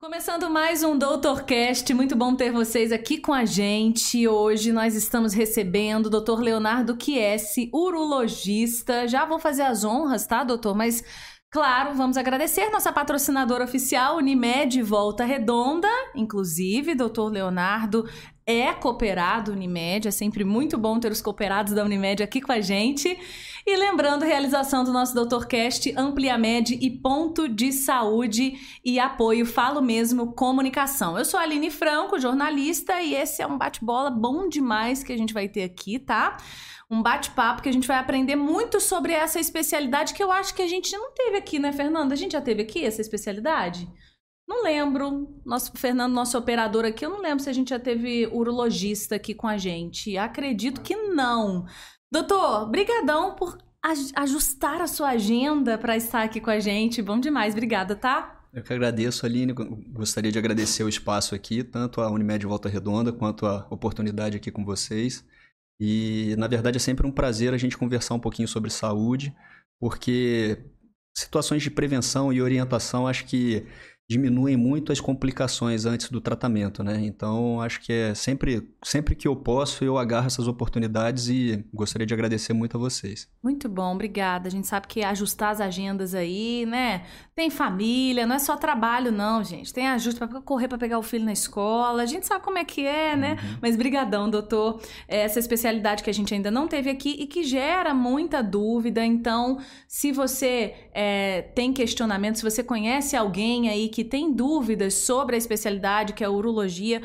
Começando mais um Doutorcast, muito bom ter vocês aqui com a gente. Hoje nós estamos recebendo o Dr. Leonardo Chiesi, urologista. Já vou fazer as honras, tá, doutor? Mas Claro, vamos agradecer nossa patrocinadora oficial, Unimed Volta Redonda. Inclusive, doutor Leonardo é cooperado Unimed, é sempre muito bom ter os cooperados da Unimed aqui com a gente. E lembrando, realização do nosso Doutorcast, Ampliamed e Ponto de Saúde e apoio Falo Mesmo Comunicação. Eu sou a Aline Franco, jornalista, e esse é um bate-bola bom demais que a gente vai ter aqui, tá? Um bate-papo que a gente vai aprender muito sobre essa especialidade que eu acho que a gente não teve aqui, né, Fernanda? A gente já teve aqui essa especialidade? Não lembro. Nosso Fernando, nosso operador aqui, eu não lembro se a gente já teve urologista aqui com a gente. Acredito que não. Doutor, brigadão por ajustar a sua agenda para estar aqui com a gente. Bom demais, obrigada, tá? Eu que agradeço, Aline. Gostaria de agradecer o espaço aqui, tanto a Unimed Volta Redonda quanto a oportunidade aqui com vocês. E, na verdade, é sempre um prazer a gente conversar um pouquinho sobre saúde, porque situações de prevenção e orientação acho que diminuem muito as complicações antes do tratamento, né? Então, acho que é sempre, sempre que eu posso, eu agarro essas oportunidades e gostaria de agradecer muito a vocês. Muito bom, obrigada. A gente sabe que ajustar as agendas aí, né? Tem família, não é só trabalho não, gente. Tem ajuste para correr para pegar o filho na escola. A gente sabe como é que é, né? Uhum. Mas brigadão, doutor. Essa especialidade que a gente ainda não teve aqui e que gera muita dúvida. Então, se você é, tem questionamento, se você conhece alguém aí que que tem dúvidas sobre a especialidade que é a urologia,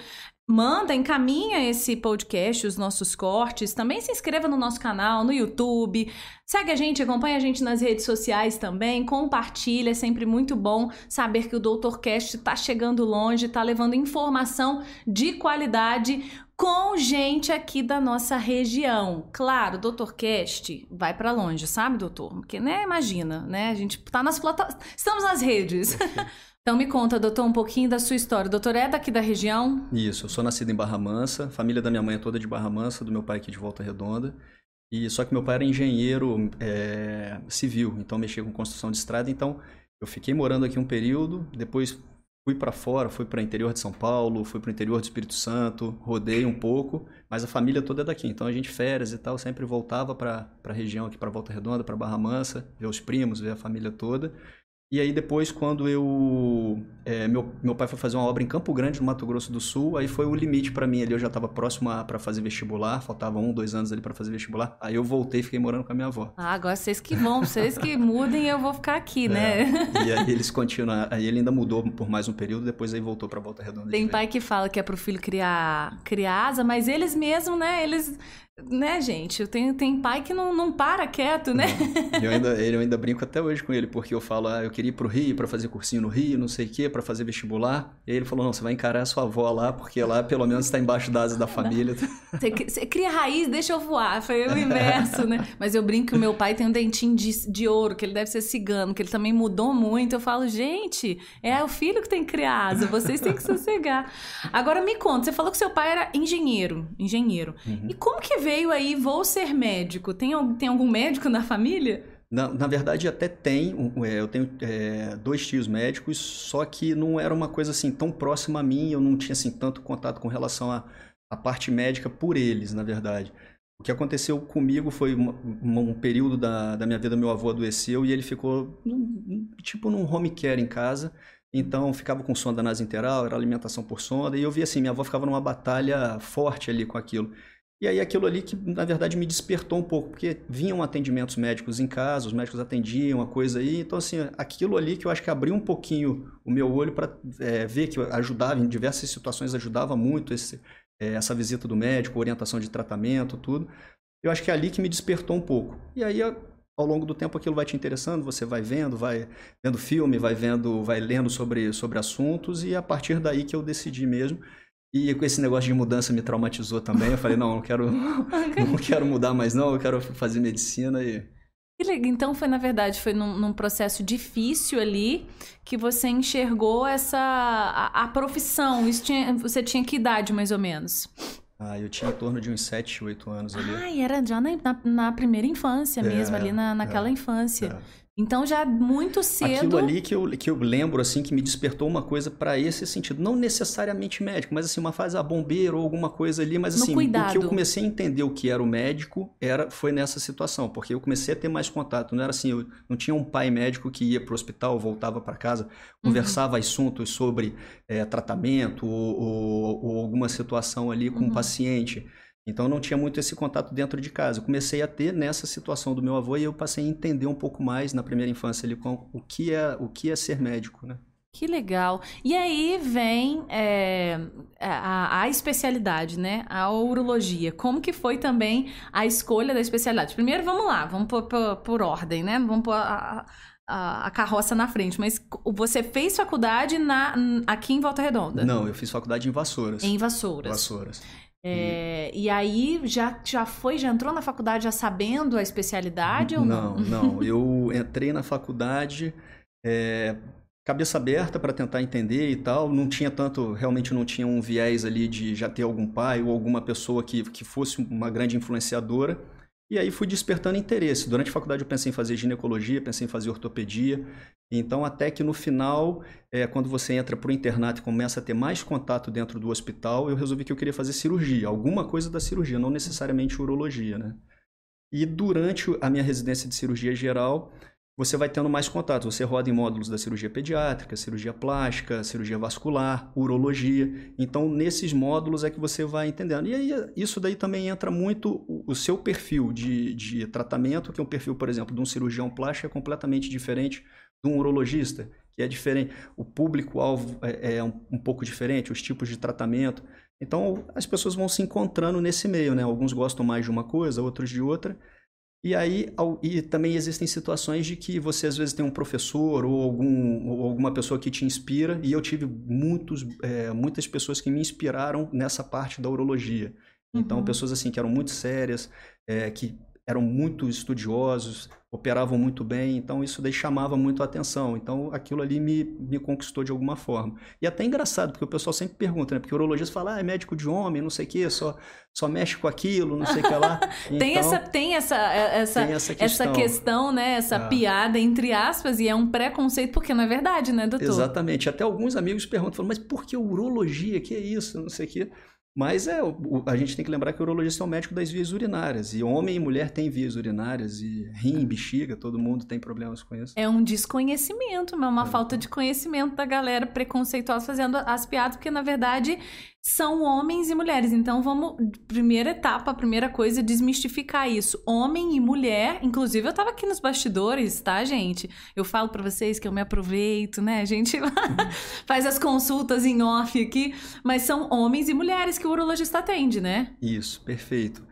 manda, encaminha esse podcast, os nossos cortes. Também se inscreva no nosso canal, no YouTube. Segue a gente, acompanha a gente nas redes sociais também, compartilha, é sempre muito bom saber que o Doutorcast está chegando longe, está levando informação de qualidade com gente aqui da nossa região. Claro, Doutorcast vai para longe, sabe, doutor? Porque, né, imagina, né? A gente tá nas plataformas, estamos nas redes. Então me conta, doutor, um pouquinho da sua história. Doutor é daqui da região? Isso, eu sou nascido em Barra Mansa, família da minha mãe é toda de Barra Mansa, do meu pai aqui de Volta Redonda. E só que meu pai era engenheiro é, civil, então mexia com construção de estrada. Então eu fiquei morando aqui um período, depois fui para fora, fui para o interior de São Paulo, fui para o interior do Espírito Santo, rodei um pouco, mas a família toda é daqui. Então a gente férias e tal sempre voltava para a região aqui para Volta Redonda, para Barra Mansa, ver os primos, ver a família toda. E aí depois, quando eu... É, meu, meu pai foi fazer uma obra em Campo Grande, no Mato Grosso do Sul, aí foi o limite para mim ali, eu já estava próximo para fazer vestibular, faltava um, dois anos ali para fazer vestibular, aí eu voltei e fiquei morando com a minha avó. Ah, agora vocês que vão, vocês que mudem, eu vou ficar aqui, né? É, e aí eles continuam, aí ele ainda mudou por mais um período, depois aí voltou para Volta Redonda. Tem pai que fala que é pro filho criar, criar asa, mas eles mesmo, né, eles né, gente? Tem, tem pai que não, não para quieto, né? Eu ainda, eu ainda brinco até hoje com ele, porque eu falo, ah, eu queria ir pro Rio para fazer cursinho no Rio, não sei o quê, para fazer vestibular. E aí ele falou, não, você vai encarar a sua avó lá, porque lá pelo menos está embaixo da asa da família. Você, você cria raiz, deixa eu voar. Foi o inverso, né? Mas eu brinco que o meu pai tem um dentinho de, de ouro, que ele deve ser cigano, que ele também mudou muito. Eu falo, gente, é o filho que tem que criar asa, vocês têm que sossegar. Agora me conta, você falou que seu pai era engenheiro, engenheiro. Uhum. E como que veio aí, vou ser médico? Tem, tem algum médico na família? Na, na verdade, até tem. É, eu tenho é, dois tios médicos, só que não era uma coisa assim tão próxima a mim, eu não tinha assim tanto contato com relação à, parte médica por eles, na verdade. O que aconteceu comigo foi uma, um período da, da minha vida, meu avô adoeceu e ele ficou tipo num home care em casa. Então ficava com sonda nasointeral, era alimentação por sonda, e eu via assim, minha avó ficava numa batalha forte ali com aquilo. E aí aquilo ali que, na verdade, me despertou um pouco, porque vinham atendimentos médicos em casa, os médicos atendiam a coisa aí. Então, assim, aquilo ali que eu acho que abriu um pouquinho o meu olho para é, ver que ajudava, em diversas situações ajudava muito esse, é, essa visita do médico, orientação de tratamento, tudo. Eu acho que é ali que me despertou um pouco. E aí, ao longo do tempo, aquilo vai te interessando, você vai vendo, vai vendo filme, vai vendo, vai lendo sobre, sobre assuntos, e a partir daí que eu decidi mesmo e com esse negócio de mudança me traumatizou também. Eu falei, não, não quero, não quero mudar mais não, eu quero fazer medicina e... Então foi, na verdade, foi num, num, processo difícil ali que você enxergou essa... a, a profissão. Isso tinha, você tinha que idade, mais ou menos? Ah, eu tinha em torno de uns 7, 8 anos ali. Ah, era já na, na, na primeira infância é, mesmo, ali na, naquela é, infância. É. Então já muito cedo. Aquilo ali que eu, que eu lembro, assim, que me despertou uma coisa para esse sentido. Não necessariamente médico, mas assim, uma fase a bombeiro ou alguma coisa ali. Mas assim, o que eu comecei a entender o que era o médico era, foi nessa situação. Porque eu comecei a ter mais contato. Não era assim, eu não tinha um pai médico que ia para o hospital, voltava para casa, conversava uhum. assuntos sobre é, tratamento ou, ou, ou, alguma situação ali com o uhum. um paciente. Então não tinha muito esse contato dentro de casa. Eu comecei a ter nessa situação do meu avô e eu passei a entender um pouco mais na primeira infância ali com o que é o que é ser médico, né? Que legal. E aí vem é, a, a, especialidade, né? A urologia. Como que foi também a escolha da especialidade? Primeiro, vamos lá, vamos por, por, por ordem, né? Vamos pôr a, a, a, carroça na frente. Mas você fez faculdade na, aqui em Volta Redonda? Não, eu fiz faculdade em Vassouras. Em Vassouras. Vassouras. É, e... e aí já, já foi, já entrou na faculdade já sabendo a especialidade ou não? Não, não. Eu entrei na faculdade é, cabeça aberta para tentar entender e tal. Não tinha tanto, realmente não tinha um viés ali de já ter algum pai ou alguma pessoa que, que fosse uma grande influenciadora. E aí fui despertando interesse. Durante a faculdade eu pensei em fazer ginecologia, pensei em fazer ortopedia. Então, até que no final, é, quando você entra para o internato e começa a ter mais contato dentro do hospital, eu resolvi que eu queria fazer cirurgia, alguma coisa da cirurgia, não necessariamente urologia, né? E durante a minha residência de cirurgia geral, você vai tendo mais contato. Você roda em módulos da cirurgia pediátrica, cirurgia plástica, cirurgia vascular, urologia. Então, nesses módulos é que você vai entendendo. E aí, isso daí também entra muito o seu perfil de, de tratamento, que é um perfil, por exemplo, de um cirurgião plástico é completamente diferente de um urologista, que é diferente. O público-alvo é, é um, um pouco diferente, os tipos de tratamento. Então, as pessoas vão se encontrando nesse meio, né? Alguns gostam mais de uma coisa, outros de outra. E aí, e também existem situações de que você às vezes tem um professor ou, algum, ou alguma pessoa que te inspira, e eu tive muitos, é, muitas pessoas que me inspiraram nessa parte da urologia. Então, uhum. pessoas assim que eram muito sérias, é, que eram muito estudiosos, operavam muito bem, então isso daí chamava muito a atenção. Então aquilo ali me, me conquistou de alguma forma. E até engraçado, porque o pessoal sempre pergunta, né? Porque o urologista fala, ah, é médico de homem, não sei o quê, só, só mexe com aquilo, não sei o que lá. Então, tem essa, tem essa, é, essa, tem essa, questão. essa questão, né? Essa ah. piada, entre aspas, e é um preconceito, porque não é verdade, né, doutor? Exatamente. Até alguns amigos perguntam, falam, mas por que urologia? Que é isso? Não sei o quê. Mas é, a gente tem que lembrar que o urologista é o médico das vias urinárias. E homem e mulher têm vias urinárias, e rim, bexiga, todo mundo tem problemas com isso. É um desconhecimento, é uma é. falta de conhecimento da galera preconceituosa fazendo as piadas, porque na verdade são homens e mulheres. Então vamos, primeira etapa, primeira coisa, desmistificar isso. Homem e mulher, inclusive eu tava aqui nos bastidores, tá, gente? Eu falo para vocês que eu me aproveito, né? A gente faz as consultas em off aqui, mas são homens e mulheres que o urologista atende, né? Isso, perfeito.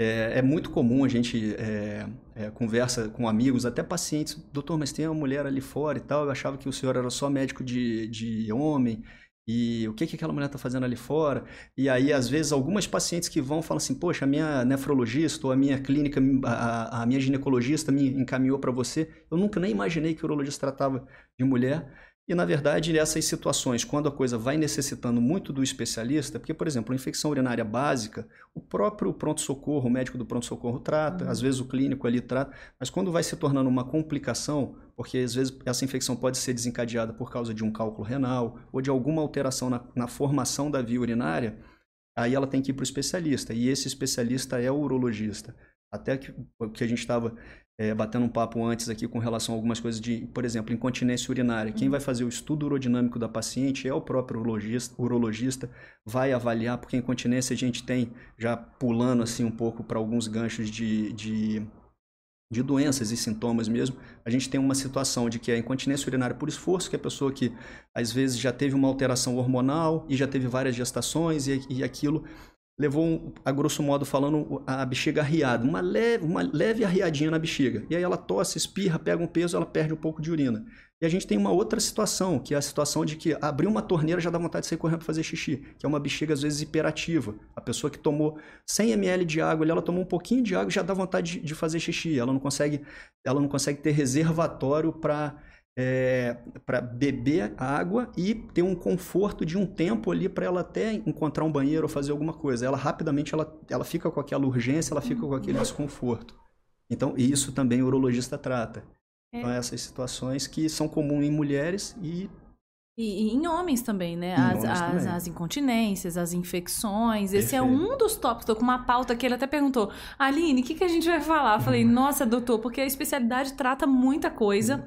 É, é muito comum a gente é, é, conversa com amigos, até pacientes, doutor, mas tem uma mulher ali fora e tal, eu achava que o senhor era só médico de, de homem e o que, que aquela mulher está fazendo ali fora. E aí, às vezes, algumas pacientes que vão falam assim: Poxa, a minha nefrologista ou a minha clínica, a, a minha ginecologista me encaminhou para você. Eu nunca nem imaginei que o urologista tratava de mulher. E, na verdade, nessas situações, quando a coisa vai necessitando muito do especialista, porque, por exemplo, a infecção urinária básica, o próprio pronto-socorro, o médico do pronto-socorro trata, uhum. às vezes o clínico ali trata, mas quando vai se tornando uma complicação, porque às vezes essa infecção pode ser desencadeada por causa de um cálculo renal ou de alguma alteração na, na formação da via urinária, aí ela tem que ir para o especialista, e esse especialista é o urologista. Até que, que a gente estava é, batendo um papo antes aqui com relação a algumas coisas de, por exemplo, incontinência urinária. Quem vai fazer o estudo urodinâmico da paciente é o próprio urologista, urologista vai avaliar, porque incontinência a gente tem, já pulando assim um pouco para alguns ganchos de, de, de, doenças e sintomas mesmo, a gente tem uma situação de que a incontinência urinária por esforço, que é a pessoa que às vezes já teve uma alteração hormonal e já teve várias gestações e, e aquilo levou, a grosso modo falando, a bexiga arriada, uma leve, uma leve arriadinha na bexiga. E aí ela tosse, espirra, pega um peso, ela perde um pouco de urina. E a gente tem uma outra situação, que é a situação de que abrir uma torneira já dá vontade de sair correndo para fazer xixi, que é uma bexiga às vezes hiperativa. A pessoa que tomou 100 ml de água, ela tomou um pouquinho de água já dá vontade de fazer xixi. Ela não consegue, ela não consegue ter reservatório para é, para beber água e ter um conforto de um tempo ali para ela até encontrar um banheiro ou fazer alguma coisa. Ela rapidamente ela, ela fica com aquela urgência, ela fica com aquele desconforto. Então, isso também o urologista trata. É. Então, essas situações que são comuns em mulheres e e, e, em homens também, né? As, as, também. as, incontinências, as infecções. Esse é um dos tópicos. Tô com uma pauta que ele até perguntou: Aline, o que, que a gente vai falar? Eu falei, uhum. nossa, doutor, porque a especialidade trata muita coisa.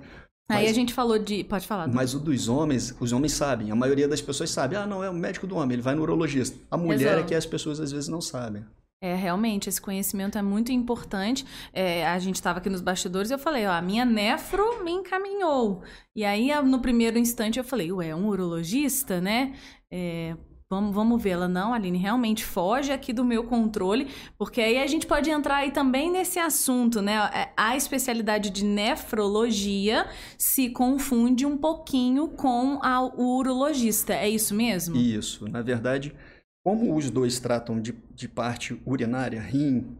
Aí a gente falou de. Pode falar. Mas o dos homens, os homens sabem. A maioria das pessoas sabe. Ah, não, é o médico do homem, ele vai no urologista. A mulher Exato. é que as pessoas às vezes não sabem. É, realmente, esse conhecimento é muito importante. É, a gente estava aqui nos bastidores e eu falei, ó, a minha nefro me encaminhou. E aí, no primeiro instante, eu falei, ué, um urologista, né? É, vamos, vamos ver. Ela, não, Aline, realmente foge aqui do meu controle, porque aí a gente pode entrar aí também nesse assunto, né? É, a especialidade de nefrologia se confunde um pouquinho com a, urologista, é isso mesmo? Isso, na verdade... Como os dois tratam de, de parte urinária, rim,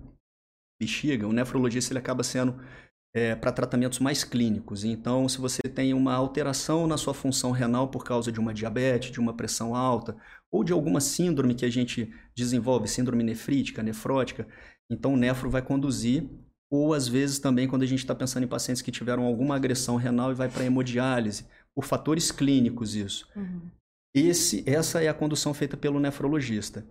bexiga, o nefrologista ele acaba sendo é, para tratamentos mais clínicos. Então, se você tem uma alteração na sua função renal por causa de uma diabetes, de uma pressão alta, ou de alguma síndrome que a gente desenvolve, síndrome nefrítica, nefrótica, então o nefro vai conduzir, ou às vezes também quando a gente está pensando em pacientes que tiveram alguma agressão renal e vai para hemodiálise, por fatores clínicos isso. Uhum. Esse, essa é a condução feita pelo nefrologista.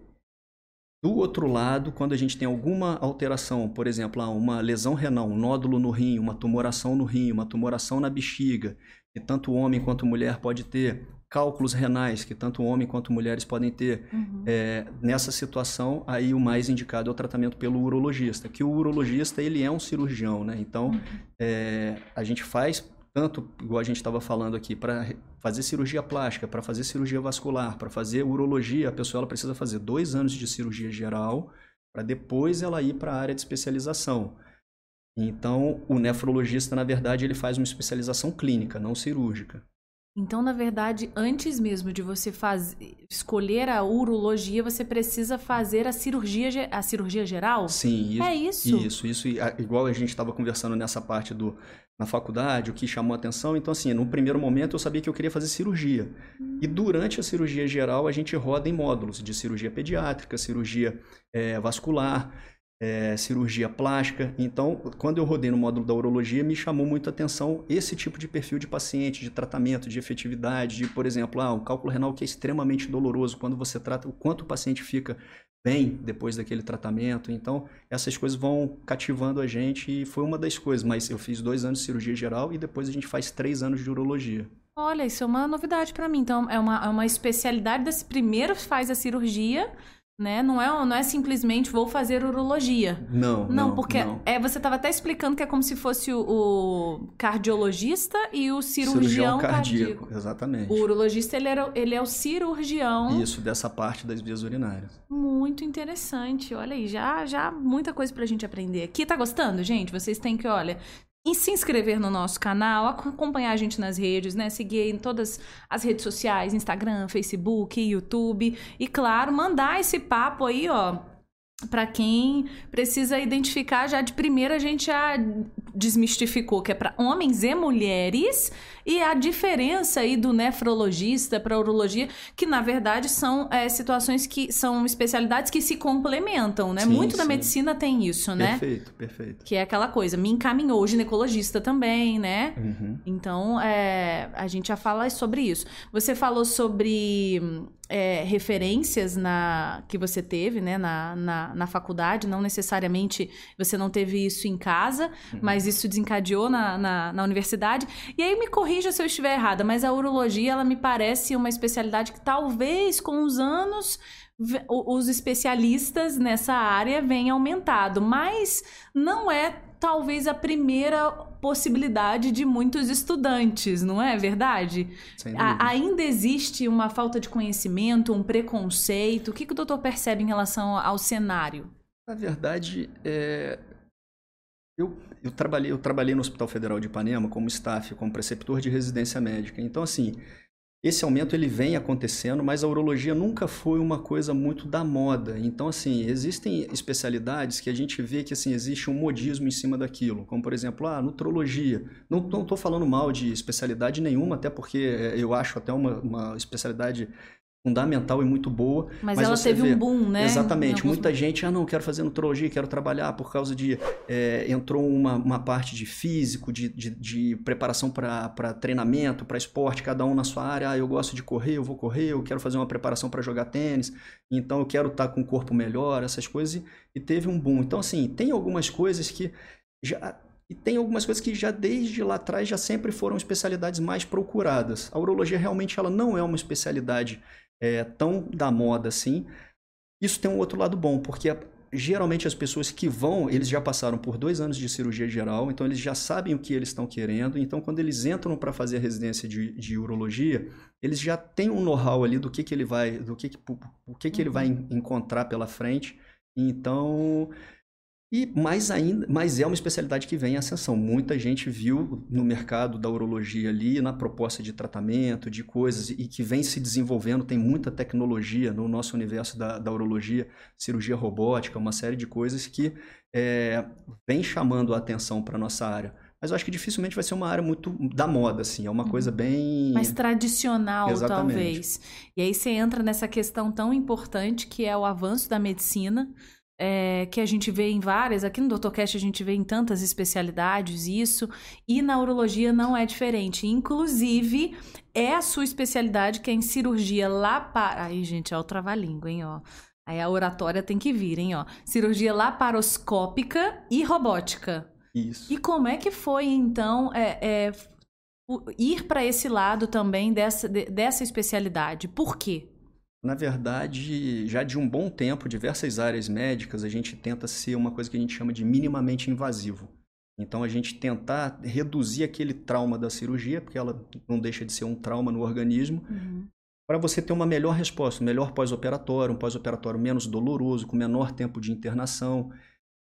Do outro lado, quando a gente tem alguma alteração, por exemplo, ah, uma lesão renal, um nódulo no rim, uma tumoração no rim, uma tumoração na bexiga, que tanto homem quanto mulher pode ter, cálculos renais, que tanto homem quanto mulheres podem ter, uhum. é, nessa situação, aí o mais indicado é o tratamento pelo urologista, que o urologista ele é um cirurgião, né? Então, uhum. é, a gente faz tanto, igual a gente estava falando aqui, para fazer cirurgia plástica, para fazer cirurgia vascular, para fazer urologia, a pessoa ela precisa fazer dois anos de cirurgia geral para depois ela ir para a área de especialização. Então, o nefrologista, na verdade, ele faz uma especialização clínica, não cirúrgica. Então, na verdade, antes mesmo de você faz... escolher a urologia, você precisa fazer a cirurgia, a cirurgia geral? Sim. Isso, é isso? Isso, isso. Igual a gente estava conversando nessa parte do na faculdade, o que chamou atenção. Então, assim, no primeiro momento eu sabia que eu queria fazer cirurgia. E durante a cirurgia geral, a gente roda em módulos de cirurgia pediátrica, cirurgia é, vascular, é, cirurgia plástica. Então, quando eu rodei no módulo da urologia, me chamou muito a atenção esse tipo de perfil de paciente, de tratamento, de efetividade, de, por exemplo, ah, um cálculo renal que é extremamente doloroso quando você trata, o quanto o paciente fica bem depois daquele tratamento. Então, essas coisas vão cativando a gente e foi uma das coisas. Mas eu fiz dois anos de cirurgia geral e depois a gente faz três anos de urologia. Olha, isso é uma novidade para mim. Então, é uma, é uma especialidade desse primeiro faz a cirurgia né? Não é, não é simplesmente vou fazer urologia. Não, não, não porque não. é você estava até explicando que é como se fosse o, o cardiologista e o cirurgião, cirurgião cardíaco. cardíaco. Exatamente. O urologista ele, era, ele é o cirurgião. Isso dessa parte das vias urinárias. Muito interessante. Olha aí, já já muita coisa pra gente aprender aqui. Tá gostando, gente? Vocês têm que, olha, e se inscrever no nosso canal, acompanhar a gente nas redes, né? Seguir em todas as redes sociais, Instagram, Facebook, YouTube. E, claro, mandar esse papo aí, ó, para quem precisa identificar já de primeira a gente já desmistificou que é para homens e mulheres e a diferença aí do nefrologista para urologia que na verdade são é, situações que são especialidades que se complementam né sim, muito sim. da medicina tem isso né perfeito perfeito que é aquela coisa me encaminhou o ginecologista também né uhum. então é, a gente já fala sobre isso você falou sobre é, referências na que você teve né, na, na, na, faculdade, não necessariamente você não teve isso em casa, uhum. mas isso desencadeou na, na, na, universidade. E aí me corrija se eu estiver errada, mas a urologia ela me parece uma especialidade que talvez com os anos os especialistas nessa área venham aumentado, mas não é talvez a primeira possibilidade de muitos estudantes, não é verdade? A, ainda existe uma falta de conhecimento, um preconceito. O que, que o doutor percebe em relação ao cenário? Na verdade, é... eu, eu, trabalhei, eu trabalhei no Hospital Federal de Ipanema como staff, como preceptor de residência médica. Então, assim, esse aumento ele vem acontecendo, mas a urologia nunca foi uma coisa muito da moda. Então, assim, existem especialidades que a gente vê que assim existe um modismo em cima daquilo, como por exemplo, a nutrologia. Não estou falando mal de especialidade nenhuma, até porque é, eu acho até uma, uma especialidade fundamental e muito boa. Mas, mas ela teve vê, um boom, né? Exatamente. Muita gente, ah, não, quero fazer nutrologia, quero trabalhar por causa de. É, entrou uma, uma parte de físico, de, de, de preparação para treinamento, para esporte, cada um na sua área. Ah, eu gosto de correr, eu vou correr, eu quero fazer uma preparação para jogar tênis, então eu quero estar tá com o corpo melhor, essas coisas. E, e teve um boom. Então, assim, tem algumas coisas que já e tem algumas coisas que já desde lá atrás já sempre foram especialidades mais procuradas. A urologia realmente ela não é uma especialidade é, tão da moda assim. Isso tem um outro lado bom, porque geralmente as pessoas que vão, eles já passaram por dois anos de cirurgia geral, então eles já sabem o que eles estão querendo. Então, quando eles entram para fazer a residência de, de urologia, eles já têm um know-how ali do que, que ele vai, do que, que, o que, que ele vai uhum. encontrar pela frente. Então, e mais ainda, mas é uma especialidade que vem em ascensão. Muita gente viu no mercado da urologia ali, na proposta de tratamento, de coisas, e que vem se desenvolvendo. Tem muita tecnologia no nosso universo da, da urologia, cirurgia robótica, uma série de coisas que é, vem chamando a atenção para a nossa área. Mas eu acho que dificilmente vai ser uma área muito da moda, assim. É uma uhum. coisa bem. Mais tradicional, Exatamente. talvez. E aí você entra nessa questão tão importante que é o avanço da medicina é, que a gente vê em várias, aqui no DrCast a gente vê em tantas especialidades isso, e na urologia não é diferente. Inclusive, é a sua especialidade que é em cirurgia para Aí, gente, é o trava-língua, hein, ó. Aí a oratória tem que vir, hein, ó. Cirurgia laparoscópica e robótica. Isso. E como é que foi, então, é, é, ir para esse lado também dessa, dessa especialidade? Por quê? Na verdade, já de um bom tempo, diversas áreas médicas, a gente tenta ser uma coisa que a gente chama de minimamente invasivo. Então, a gente tentar reduzir aquele trauma da cirurgia, porque ela não deixa de ser um trauma no organismo, uhum. para você ter uma melhor resposta, um melhor pós-operatório, um pós-operatório menos doloroso, com menor tempo de internação.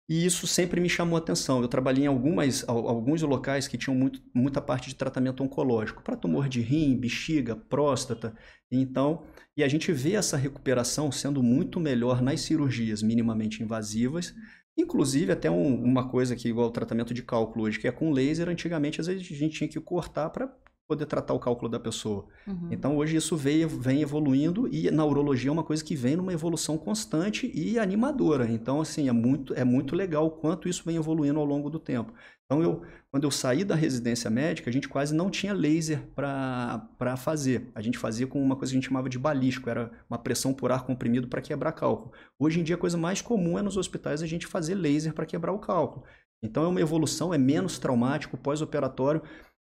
E isso sempre me chamou a atenção. Eu trabalhei em algumas, alguns locais que tinham muito, muita parte de tratamento oncológico, para tumor de rim, bexiga, próstata. Então, e a gente vê essa recuperação sendo muito melhor nas cirurgias minimamente invasivas, inclusive até um, uma coisa que igual o tratamento de cálculo hoje, que é com laser, antigamente às vezes a gente tinha que cortar para poder tratar o cálculo da pessoa. Uhum. Então hoje isso vem, vem evoluindo e na urologia é uma coisa que vem numa evolução constante e animadora. Então assim, é muito, é muito legal o quanto isso vem evoluindo ao longo do tempo. Então eu, quando eu saí da residência médica, a gente quase não tinha laser para fazer. A gente fazia com uma coisa que a gente chamava de balístico, era uma pressão por ar comprimido para quebrar cálculo. Hoje em dia a coisa mais comum é nos hospitais a gente fazer laser para quebrar o cálculo. Então é uma evolução, é menos traumático, pós-operatório.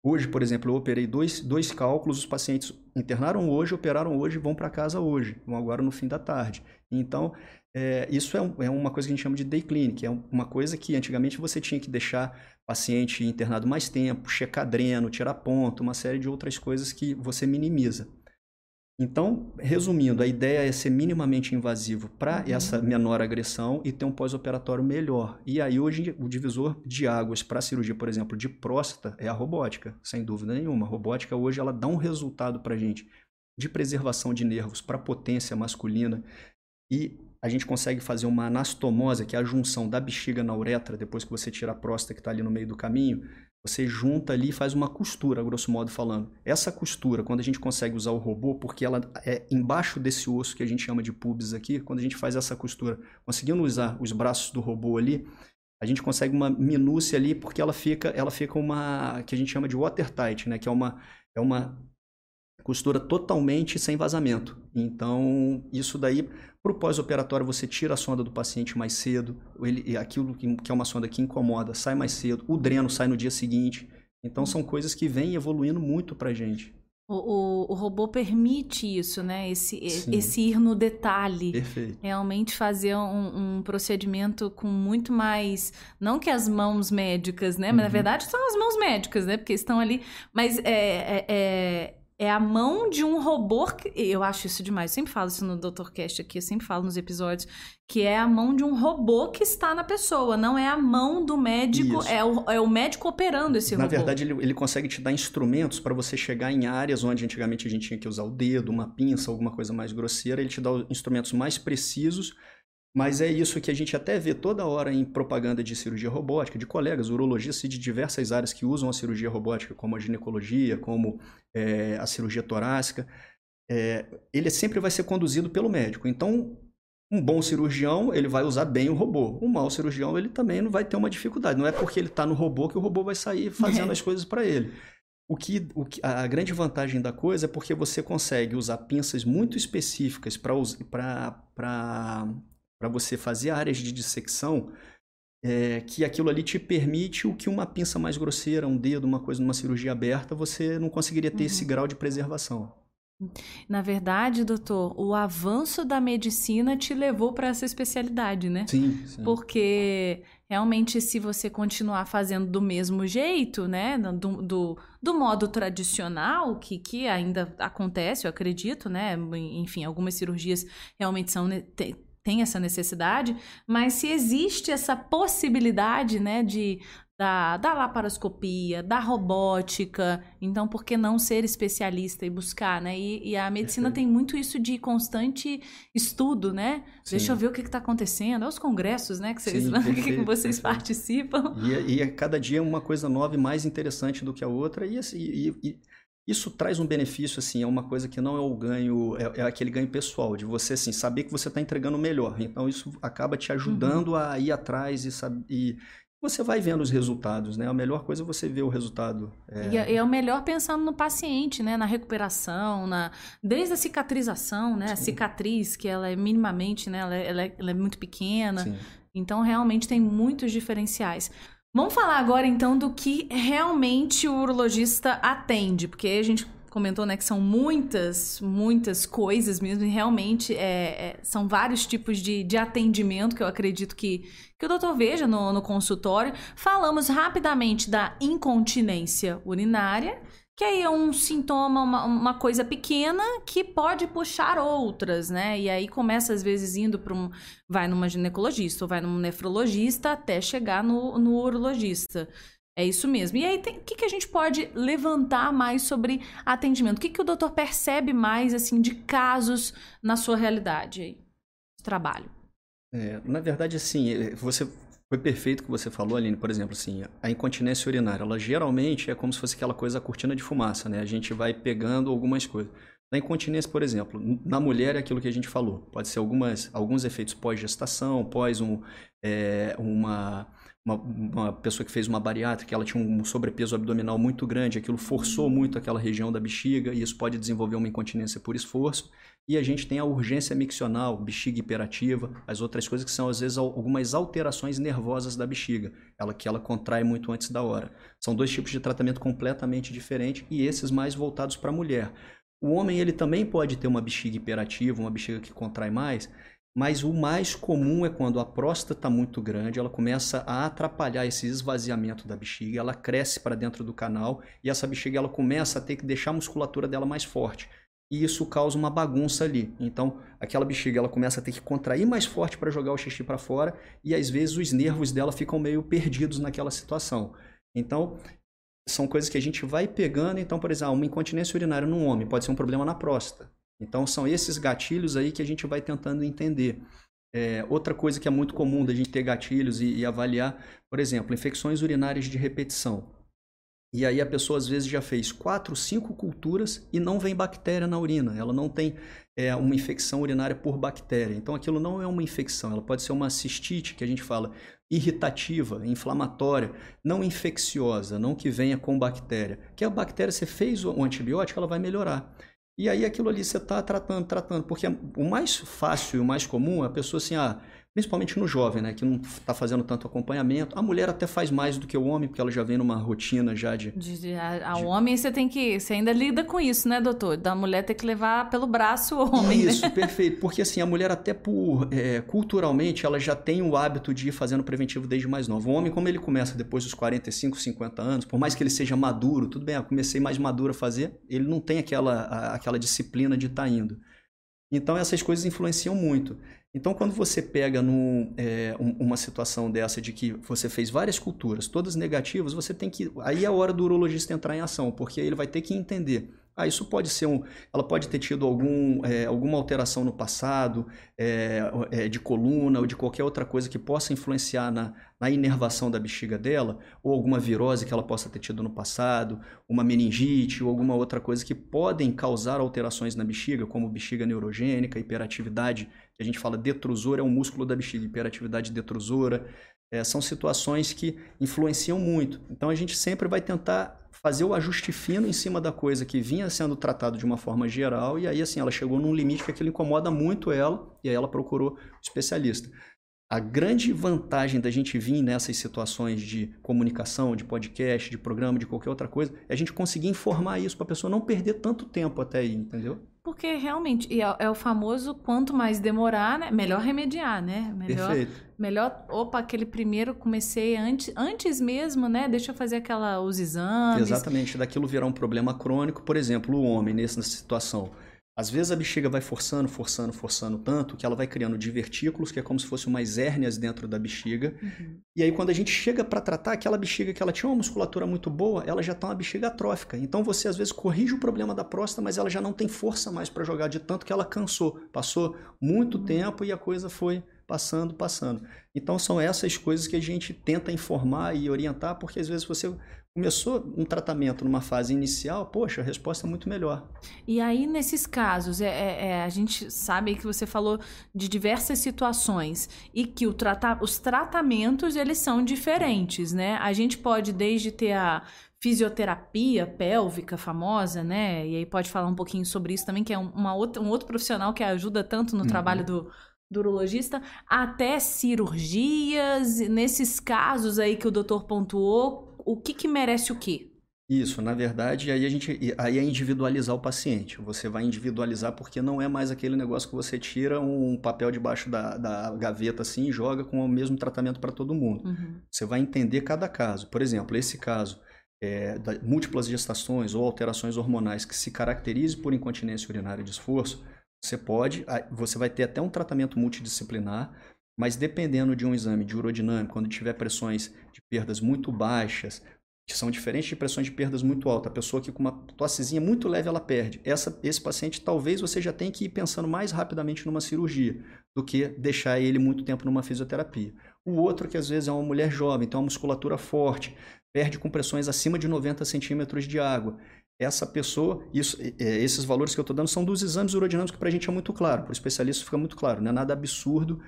Hoje, por exemplo, eu operei dois, dois cálculos, os pacientes internaram hoje, operaram hoje, vão para casa hoje, vão agora no fim da tarde. Então, é, isso é, um, é, uma coisa que a gente chama de day clinic, é uma coisa que antigamente você tinha que deixar paciente internado mais tempo, checar dreno, tirar ponto, uma série de outras coisas que você minimiza. Então, resumindo, a ideia é ser minimamente invasivo para uhum. essa menor agressão e ter um pós-operatório melhor. E aí, hoje, o divisor de águas para a cirurgia, por exemplo, de próstata é a robótica, sem dúvida nenhuma. A robótica hoje ela dá um resultado para a gente de preservação de nervos para potência masculina e a gente consegue fazer uma anastomose, que é a junção da bexiga na uretra, depois que você tira a próstata que está ali no meio do caminho, você junta ali e faz uma costura, grosso modo falando. Essa costura, quando a gente consegue usar o robô, porque ela é embaixo desse osso que a gente chama de pubis aqui, quando a gente faz essa costura, conseguindo usar os braços do robô ali, a gente consegue uma minúcia ali, porque ela fica, ela fica uma que a gente chama de watertight, né? Que é uma, é uma costura totalmente sem vazamento. Então, isso daí, para o pós-operatório, você tira a sonda do paciente mais cedo, ele, aquilo que, é uma sonda que incomoda sai mais cedo, o dreno sai no dia seguinte. Então, são coisas que vêm evoluindo muito para a gente. O, o, o, robô permite isso, né? Esse, esse ir no detalhe. Perfeito. Realmente fazer um, um, procedimento com muito mais. Não que as mãos médicas, né? Mas na uhum. verdade são as mãos médicas, né? Porque estão ali. Mas é, é, é é a mão de um robô. Que, eu acho isso demais. Eu sempre falo isso no Dr. Cast aqui, eu sempre falo nos episódios. Que é a mão de um robô que está na pessoa. Não é a mão do médico, é o, é o médico operando esse na robô. Na verdade, ele, ele consegue te dar instrumentos para você chegar em áreas onde antigamente a gente tinha que usar o dedo, uma pinça, alguma coisa mais grosseira. Ele te dá instrumentos mais precisos mas é isso que a gente até vê toda hora em propaganda de cirurgia robótica, de colegas urologistas de diversas áreas que usam a cirurgia robótica, como a ginecologia, como é, a cirurgia torácica. é, ele sempre vai ser conduzido pelo médico. Então, um bom cirurgião, ele vai usar bem o robô. Um mau cirurgião, ele também não vai ter uma dificuldade. Não é porque ele está no robô que o robô vai sair fazendo é. as coisas para ele. O que, o que, a grande vantagem da coisa é porque você consegue usar pinças muito específicas para você fazer áreas de dissecção é, que aquilo ali te permite o que uma pinça mais grosseira, um dedo, uma coisa numa cirurgia aberta, você não conseguiria ter uhum. esse grau de preservação. Na verdade, doutor, o avanço da medicina te levou para essa especialidade, né? Sim, sim. Porque realmente, se você continuar fazendo do mesmo jeito, né? Do, do, do modo tradicional, que, que ainda acontece, eu acredito, né? Enfim, algumas cirurgias realmente são. Tem, tem essa necessidade, mas se existe essa possibilidade, né, de da, da laparoscopia, da robótica. Então, por que não ser especialista e buscar, né? E, e a medicina tem muito isso de constante estudo, né? Sim. Deixa eu ver o que está acontecendo. Os congressos, né? Que vocês, Sim, perfeito, que vocês perfeito. participam. E, é, e é cada dia uma coisa nova e mais interessante do que a outra. E, assim, e, e isso traz um benefício, assim, é uma coisa que não é o ganho, é, é aquele ganho pessoal, de você, assim, saber que você está entregando melhor. Então, isso acaba te ajudando uhum. a ir atrás e, e, você vai vendo os resultados, né? A melhor coisa é você ver o resultado. É... E é, é o melhor pensando no paciente, né? Na recuperação, na desde a cicatrização, né? Sim. A cicatriz, que ela é minimamente, né? Ela é, ela é, ela é muito pequena. Sim. Então, realmente tem muitos diferenciais. Vamos falar agora, então, do que realmente o urologista atende, porque a gente comentou, né, que são muitas, muitas coisas mesmo, e realmente é, é, são vários tipos de, de atendimento que eu acredito que, que o doutor veja no, no consultório. Falamos rapidamente da incontinência urinária, que aí é um sintoma, uma, uma coisa pequena que pode puxar outras, né? E aí começa, às vezes, indo para um. Vai numa ginecologista ou vai num nefrologista até chegar no, no urologista. É isso mesmo. E aí, o que, que a gente pode levantar mais sobre atendimento? O que, que o doutor percebe mais, assim, de casos na sua realidade aí, de trabalho? É, na verdade, assim, é, você foi perfeito o que você falou, Aline. Por exemplo, assim, a incontinência urinária, ela geralmente é como se fosse aquela coisa, a cortina de fumaça, né? A gente vai pegando algumas coisas. Na incontinência, por exemplo, na mulher é aquilo que a gente falou. Pode ser algumas, alguns efeitos pós-gestação, pós um, é, uma uma, uma, pessoa que fez uma bariátrica, ela tinha um sobrepeso abdominal muito grande, aquilo forçou muito aquela região da bexiga e isso pode desenvolver uma incontinência por esforço. E a gente tem a urgência miccional, bexiga hiperativa, as outras coisas que são às vezes algumas alterações nervosas da bexiga, ela que ela contrai muito antes da hora. São dois tipos de tratamento completamente diferentes e esses mais voltados para a mulher. O homem ele também pode ter uma bexiga hiperativa, uma bexiga que contrai mais, mas o mais comum é quando a próstata está muito grande, ela começa a atrapalhar esse esvaziamento da bexiga, ela cresce para dentro do canal e essa bexiga ela começa a ter que deixar a musculatura dela mais forte. E isso causa uma bagunça ali. Então, aquela bexiga ela começa a ter que contrair mais forte para jogar o xixi para fora e às vezes os nervos dela ficam meio perdidos naquela situação. Então, são coisas que a gente vai pegando. Então, por exemplo, uma incontinência urinária num homem pode ser um problema na próstata. Então, são esses gatilhos aí que a gente vai tentando entender. É, outra coisa que é muito comum da gente ter gatilhos e, e, avaliar, por exemplo, infecções urinárias de repetição. E aí a pessoa às vezes já fez quatro, cinco culturas e não vem bactéria na urina. Ela não tem é, uma infecção urinária por bactéria. Então aquilo não é uma infecção. Ela pode ser uma cistite, que a gente fala, irritativa, inflamatória, não infecciosa, não que venha com bactéria. Que a bactéria, você fez o antibiótico, ela vai melhorar. E aí aquilo ali você está tratando, tratando. Porque o mais fácil e o mais comum é a pessoa assim, ah, principalmente no jovem, né, que não está fazendo tanto acompanhamento. A mulher até faz mais do que o homem, porque ela já vem numa rotina já de. de a, a de... homem você tem que. Você ainda lida com isso, né, doutor? Da mulher ter que levar pelo braço o homem. Né? Isso, né? perfeito. Porque assim, a mulher, até por é, culturalmente, ela já tem o hábito de ir fazendo preventivo desde mais novo. O homem, como ele começa depois dos 45, 50 anos, por mais que ele seja maduro, tudo bem, eu comecei mais maduro a fazer, ele não tem aquela, a, aquela disciplina de estar tá indo. Então essas coisas influenciam muito. Então, quando você pega no, é, uma situação dessa de que você fez várias culturas, todas negativas, você tem que. Aí é a hora do urologista entrar em ação, porque ele vai ter que entender Ah, isso pode ser um. Ela pode ter tido algum, é, alguma alteração no passado, é, é, de coluna ou de qualquer outra coisa que possa influenciar na, na inervação da bexiga dela, ou alguma virose que ela possa ter tido no passado, uma meningite ou alguma outra coisa que podem causar alterações na bexiga, como bexiga neurogênica, hiperatividade, que a gente fala detrusora, é o músculo da bexiga, hiperatividade detrusora. É, são situações que influenciam muito. Então a gente sempre vai tentar fazer o ajuste fino em cima da coisa que vinha sendo tratado de uma forma geral, e aí assim, ela chegou num limite que aquilo incomoda muito ela, e aí ela procurou um especialista. A grande vantagem da gente vir nessas situações de comunicação, de podcast, de programa, de qualquer outra coisa, é a gente conseguir informar isso para a pessoa não perder tanto tempo até aí, entendeu? Porque realmente, e é, é, o famoso quanto mais demorar, né? Melhor remediar, né? Melhor, Perfeito. Melhor, opa, aquele primeiro comecei antes, antes mesmo, né? Deixa eu fazer aquela, os exames. Exatamente, daquilo virar um problema crônico. Por exemplo, o homem nessa situação às vezes a bexiga vai forçando, forçando, forçando tanto que ela vai criando divertículos, que é como se fossem umas hérnias dentro da bexiga. Uhum. E aí quando a gente chega para tratar aquela bexiga que ela tinha uma musculatura muito boa, ela já está uma bexiga atrófica. Então você às vezes corrige o problema da próstata, mas ela já não tem força mais para jogar de tanto que ela cansou. Passou muito uhum. tempo e a coisa foi passando, passando. Então são essas coisas que a gente tenta informar e orientar, porque às vezes você começou um tratamento numa fase inicial, poxa, a resposta é muito melhor. E aí, nesses casos, é, é, é a gente sabe que você falou de diversas situações e que o trata os tratamentos, eles são diferentes, né? A gente pode desde ter a fisioterapia pélvica famosa, né? E aí pode falar um pouquinho sobre isso também, que é uma outra, um outro profissional que ajuda tanto no uhum. trabalho do, do urologista, até cirurgias, nesses casos aí que o doutor pontuou, o que, que merece o quê? Isso, na verdade, aí a gente aí é individualizar o paciente. Você vai individualizar porque não é mais aquele negócio que você tira um papel debaixo da, da gaveta assim e joga com o mesmo tratamento para todo mundo. Uhum. Você vai entender cada caso. Por exemplo, esse caso é, da múltiplas gestações ou alterações hormonais que se caracterize por incontinência urinária de esforço, você pode, você vai ter até um tratamento multidisciplinar mas dependendo de um exame de urodinâmico, quando tiver pressões de perdas muito baixas, que são diferentes de pressões de perdas muito altas, a pessoa que com uma tossezinha muito leve ela perde. Essa, esse paciente talvez você já tenha que ir pensando mais rapidamente numa cirurgia do que deixar ele muito tempo numa fisioterapia. O outro que às vezes é uma mulher jovem, tem uma musculatura forte, perde com pressões acima de 90 centímetros de água. Essa pessoa, isso, esses valores que eu estou dando são dos exames urodinâmicos que para a gente é muito claro, para o especialista fica muito claro, não é nada absurdo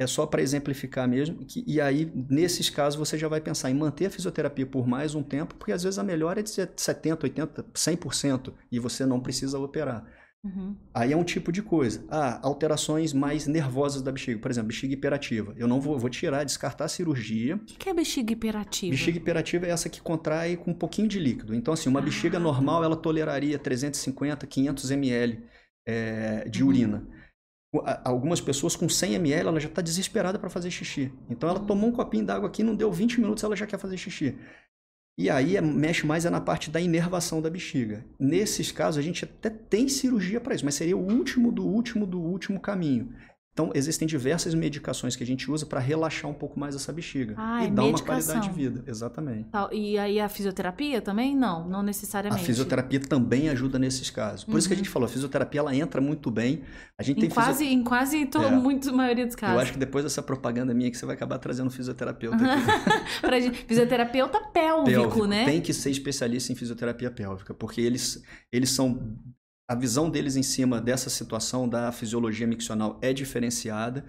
é só para exemplificar mesmo. Que, e aí, nesses casos, você já vai pensar em manter a fisioterapia por mais um tempo, porque às vezes a melhora é de 70%, 80%, 100% e você não precisa operar. Uhum. Aí é um tipo de coisa. Ah, alterações mais nervosas da bexiga. Por exemplo, bexiga hiperativa. Eu não vou, vou tirar, descartar a cirurgia. O que é bexiga hiperativa? Bexiga hiperativa é essa que contrai com um pouquinho de líquido. Então, assim, uma ah. bexiga normal, ela toleraria 350, 500 ml é, de uhum. urina algumas pessoas com 100 ml, ela já está desesperada para fazer xixi. Então ela tomou um copinho d'água aqui, não deu 20 minutos, ela já quer fazer xixi. E aí é, mexe mais é na parte da inervação da bexiga. Nesses casos, a gente até tem cirurgia para isso, mas seria o último do último do último caminho. Então, existem diversas medicações que a gente usa para relaxar um pouco mais essa bexiga. Ah, e é dar uma qualidade de vida. Exatamente. E aí a fisioterapia também? Não, não necessariamente. A fisioterapia também ajuda nesses casos. Por uhum. isso que a uhum. gente falou, a fisioterapia ela entra muito bem. A gente em tem quase, fisio... Em quase todo, é. muito, maioria dos casos. Eu acho que depois dessa propaganda minha que você vai acabar trazendo fisioterapeuta aqui. gente, fisioterapeuta pélvico, pélvico, né? Tem que ser especialista em fisioterapia pélvica, porque eles, eles são a visão deles em cima dessa situação da fisiologia miccional é diferenciada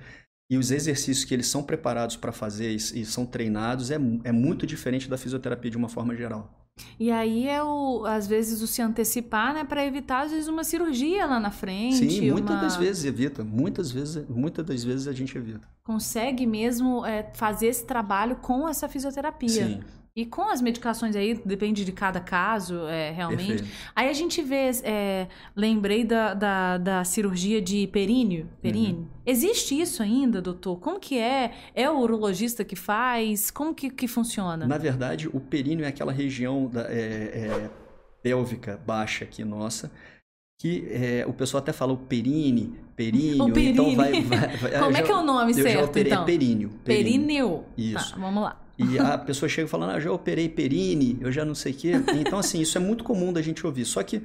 e os exercícios que eles são preparados para fazer e são treinados é, é muito diferente da fisioterapia de uma forma geral. E aí é o, às vezes o se antecipar, né, para evitar às vezes uma cirurgia lá na frente. Sim, muitas uma... das vezes evita, muitas vezes, muitas das vezes a gente evita. Consegue mesmo é, fazer esse trabalho com essa fisioterapia. Sim. E com as medicações aí, depende de cada caso, é, realmente. Perfeito. Aí a gente vê, é, lembrei da, da, da, cirurgia de períneo. períneo. Uhum. Existe isso ainda, doutor? Como que é? É o urologista que faz? Como que, que funciona? Na verdade, o períneo é aquela região da, é, é pélvica baixa aqui nossa, que é, o pessoal até fala o perine, períneo, o perine. então vai... vai, vai Como é já, que é o nome certo, já operei, então? É períneo. Períneo. Isso. Tá, vamos lá. E a pessoa chega falando, ah, já operei perine, eu já não sei o quê. Então, assim, isso é muito comum da gente ouvir. Só que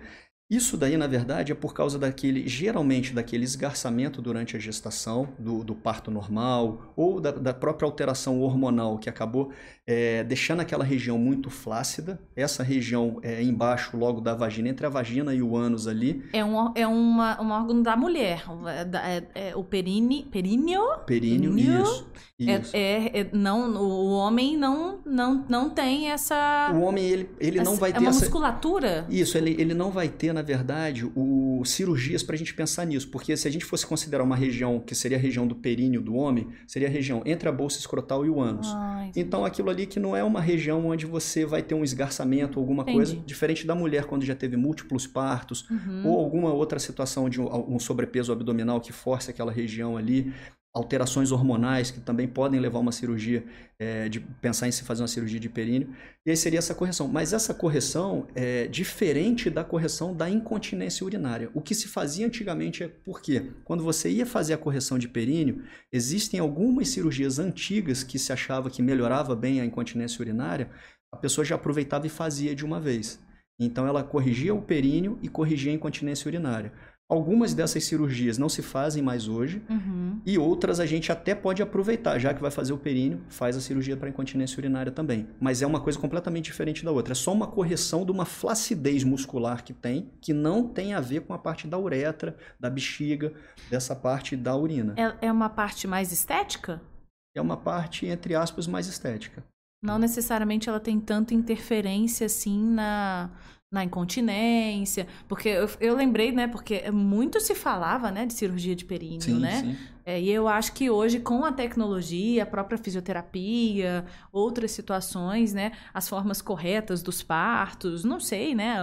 Isso daí, na verdade, é por causa daquele, geralmente, daquele esgarçamento durante a gestação, do, do parto normal, ou da, da, própria alteração hormonal que acabou é, deixando aquela região muito flácida. Essa região é, embaixo, logo da vagina, entre a vagina e o ânus ali. É um, é uma, um órgão da mulher, é, é, é o perine, períneo. Períneo, períneo isso. Isso. É, é, não, o homem não, não, não tem essa... O homem, ele, ele não vai ter É uma essa... musculatura? Isso, ele, ele não vai ter na verdade, o cirurgias para a gente pensar nisso, porque se a gente fosse considerar uma região que seria a região do períneo do homem, seria a região entre a bolsa escrotal e o ânus. Ah, então, aquilo ali que não é uma região onde você vai ter um esgarçamento, alguma entendi. coisa, diferente da mulher quando já teve múltiplos partos, uhum. ou alguma outra situação de um, um sobrepeso abdominal que force aquela região ali alterações hormonais que também podem levar a uma cirurgia, é, de pensar em se fazer uma cirurgia de períneo. E aí seria essa correção. Mas essa correção é diferente da correção da incontinência urinária. O que se fazia antigamente é porque quando você ia fazer a correção de períneo, existem algumas cirurgias antigas que se achava que melhorava bem a incontinência urinária, a pessoa já aproveitava e fazia de uma vez. Então ela corrigia o períneo e corrigia a incontinência urinária. Algumas dessas cirurgias não se fazem mais hoje uhum. e outras a gente até pode aproveitar, já que vai fazer o períneo, faz a cirurgia para incontinência urinária também. Mas é uma coisa completamente diferente da outra. É só uma correção de uma flacidez muscular que tem, que não tem a ver com a parte da uretra, da bexiga, dessa parte da urina. É, é uma parte mais estética? É uma parte, entre aspas, mais estética. Não necessariamente ela tem tanta interferência assim na na incontinência, porque eu, eu, lembrei, né, porque muito se falava, né, de cirurgia de períneo, sim, né? Sim. É, e eu acho que hoje com a tecnologia, a própria fisioterapia, outras situações, né, as formas corretas dos partos, não sei, né,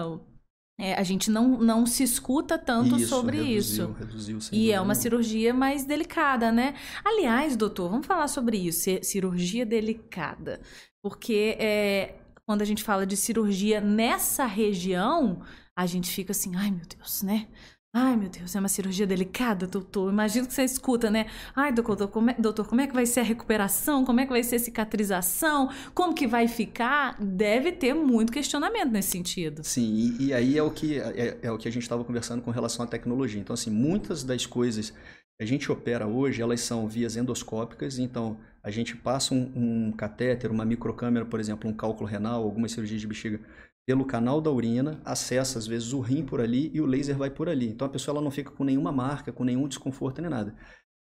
é, a gente não, não se escuta tanto isso, sobre reduziu, isso. Reduziu, e é uma cirurgia mais delicada, né? Aliás, doutor, vamos falar sobre isso, cirurgia delicada. Porque é, quando a gente fala de cirurgia nessa região, a gente fica assim, ai meu Deus, né? Ai, meu Deus, é uma cirurgia delicada, doutor. Imagino que você escuta, né? Ai, doutor como, é, doutor, como é que vai ser a recuperação? Como é que vai ser a cicatrização? Como que vai ficar? Deve ter muito questionamento nesse sentido. Sim, e, e aí é o que, é, é o que a gente estava conversando com relação à tecnologia. Então, assim, muitas das coisas que a gente opera hoje, elas são vias endoscópicas, então a gente passa um, um catéter, uma microcâmera, por exemplo, um cálculo renal, algumas cirurgias de bexiga, pelo canal da urina, acessa às vezes o rim por ali e o laser vai por ali. Então a pessoa ela não fica com nenhuma marca, com nenhum desconforto nem nada.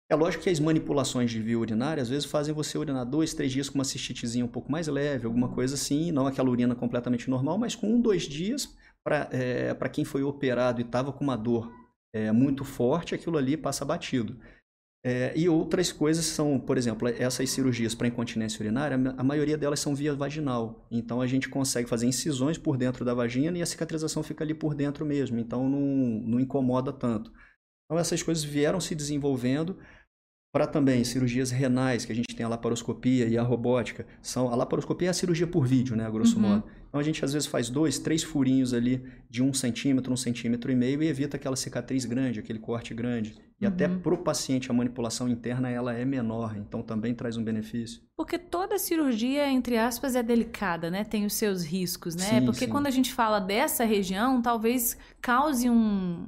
É lógico que as manipulações de via urinária às vezes fazem você urinar dois, três dias com uma cistitezinha um pouco mais leve, alguma coisa assim, não aquela urina completamente normal, mas com um, dois dias, para é, quem foi operado e estava com uma dor é, muito forte, aquilo ali passa batido. É, e outras coisas são, por exemplo, essas cirurgias para incontinência urinária, a maioria delas são via vaginal. Então a gente consegue fazer incisões por dentro da vagina e a cicatrização fica ali por dentro mesmo. Então não, não incomoda tanto. Então essas coisas vieram se desenvolvendo para também cirurgias renais, que a gente tem a laparoscopia e a robótica. São, a laparoscopia é a cirurgia por vídeo, né, a grosso uhum. modo. Então a gente às vezes faz dois, três furinhos ali de um centímetro, um centímetro e meio e evita aquela cicatriz grande, aquele corte grande. E uhum. até para o paciente a manipulação interna ela é menor, então também traz um benefício. Porque toda cirurgia, entre aspas, é delicada, né? Tem os seus riscos, né? Sim, Porque sim. quando a gente fala dessa região, talvez cause um,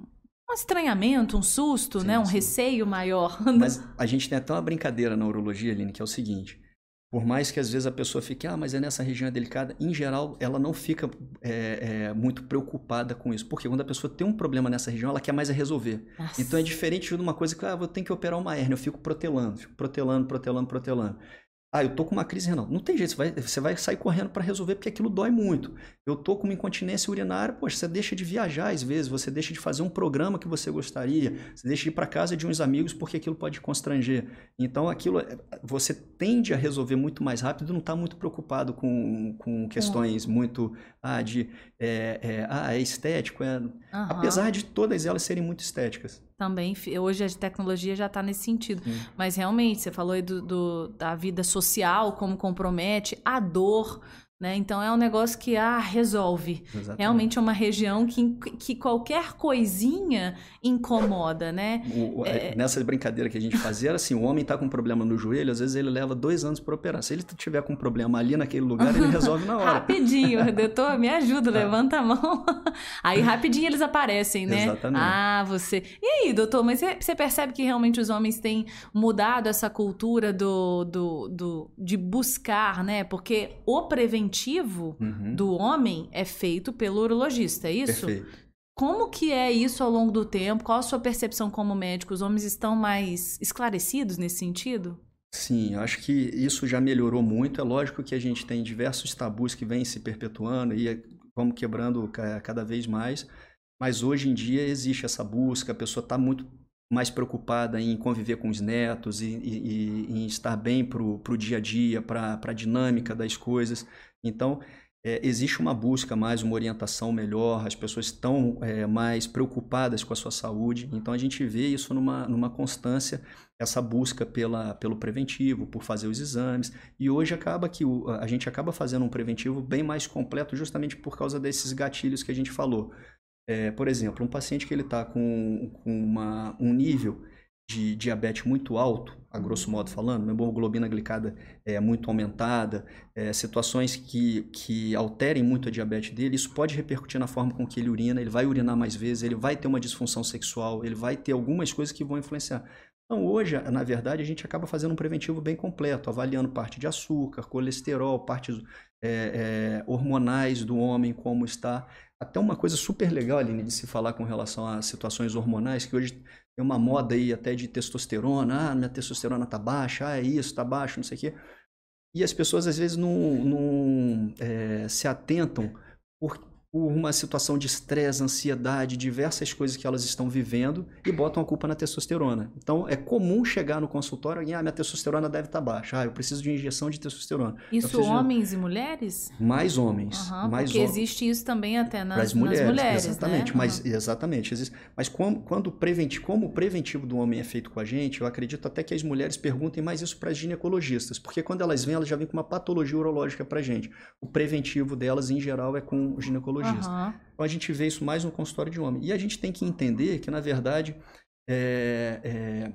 um estranhamento, um susto, sim, né? Um receio maior. Mas a gente tem até uma brincadeira na urologia, Aline, que é o seguinte. Por mais que às vezes a pessoa fique, ah, mas é nessa região é delicada, em geral ela não fica é, é, muito preocupada com isso. Porque quando a pessoa tem um problema nessa região, ela quer mais é resolver. Nossa. Então é diferente de uma coisa que, ah, vou ter que operar uma hernia, eu fico protelando, fico protelando, protelando, protelando. Ah, eu tô com uma crise renal. Não tem jeito, você vai, você vai sair correndo para resolver porque aquilo dói muito. Eu tô com uma incontinência urinária, poxa, você deixa de viajar às vezes, você deixa de fazer um programa que você gostaria, você deixa de ir para casa de uns amigos porque aquilo pode constranger. Então aquilo é, você tende a resolver muito mais rápido, não está muito preocupado com, com questões uhum. muito ah, de é, é, ah, é estético, é... Uhum. apesar de todas elas serem muito estéticas também. Hoje a tecnologia já está nesse sentido. Sim. Mas realmente, você falou aí do, do, da vida social, como compromete, a dor Né? Então é um negócio que ah, resolve. Exatamente. Realmente é uma região que, que qualquer coisinha incomoda, né? O, é... Nessa brincadeira que a gente fazia, era assim: o homem está com um problema no joelho, às vezes ele leva dois anos para operar. Se ele tiver com um problema ali naquele lugar, ele resolve na hora. rapidinho, doutor, me ajuda, é. levanta a mão. Aí rapidinho eles aparecem, né? Exatamente. Ah, você. E aí, doutor, mas você percebe que realmente os homens têm mudado essa cultura do, do, do de buscar, né? Porque o preventivo uhum. do homem é feito pelo urologista, é isso? Perfeito. Como que é isso ao longo do tempo? Qual a sua percepção como médico? Os homens estão mais esclarecidos nesse sentido? Sim, acho que isso já melhorou muito. É lógico que a gente tem diversos tabus que vêm se perpetuando e vamos quebrando cada vez mais, mas hoje em dia existe essa busca, a pessoa está muito mais preocupada em conviver com os netos e, e, e em estar bem para o dia a dia, para a dinâmica das coisas. Então, é, existe uma busca mais, uma orientação melhor, as pessoas estão é, mais preocupadas com a sua saúde, então a gente vê isso numa, numa constância, essa busca pela, pelo preventivo, por fazer os exames, e hoje acaba que o, a gente acaba fazendo um preventivo bem mais completo justamente por causa desses gatilhos que a gente falou. É, por exemplo, um paciente que ele está com, com uma, um nível de diabetes muito alto, a grosso modo falando, hemoglobina glicada é muito aumentada, é, situações que, que alterem muito a diabetes dele, isso pode repercutir na forma com que ele urina, ele vai urinar mais vezes, ele vai ter uma disfunção sexual, ele vai ter algumas coisas que vão influenciar. Então, hoje, na verdade, a gente acaba fazendo um preventivo bem completo, avaliando parte de açúcar, colesterol, partes é, é, hormonais do homem, como está. Até uma coisa super legal, Aline, de se falar com relação a situações hormonais, que hoje tem uma moda aí até de testosterona. Ah, minha testosterona tá baixa, ah, é isso, tá baixo, não sei o quê. E as pessoas às vezes não, não é, se atentam por, por uma situação de estresse, ansiedade, diversas coisas que elas estão vivendo e botam a culpa na testosterona. Então, é comum chegar no consultório e, ah, minha testosterona deve estar baixa, ah, eu preciso de injeção de testosterona. Isso homens de... e mulheres? Mais homens. Uhum, mais porque existe isso também até nas, nas mulheres, mulheres Exatamente, né? mas, exatamente. Existe, mas como, quando preventi, como o preventivo do homem é feito com a gente, eu acredito até que as mulheres perguntem mais isso para as ginecologistas, porque quando elas vêm, elas já vêm com uma patologia urológica para a gente. O preventivo delas, em geral, é com o ginecologista. Uhum. Então a gente vê isso mais no consultório de homem. E a gente tem que entender que, na verdade, é, é,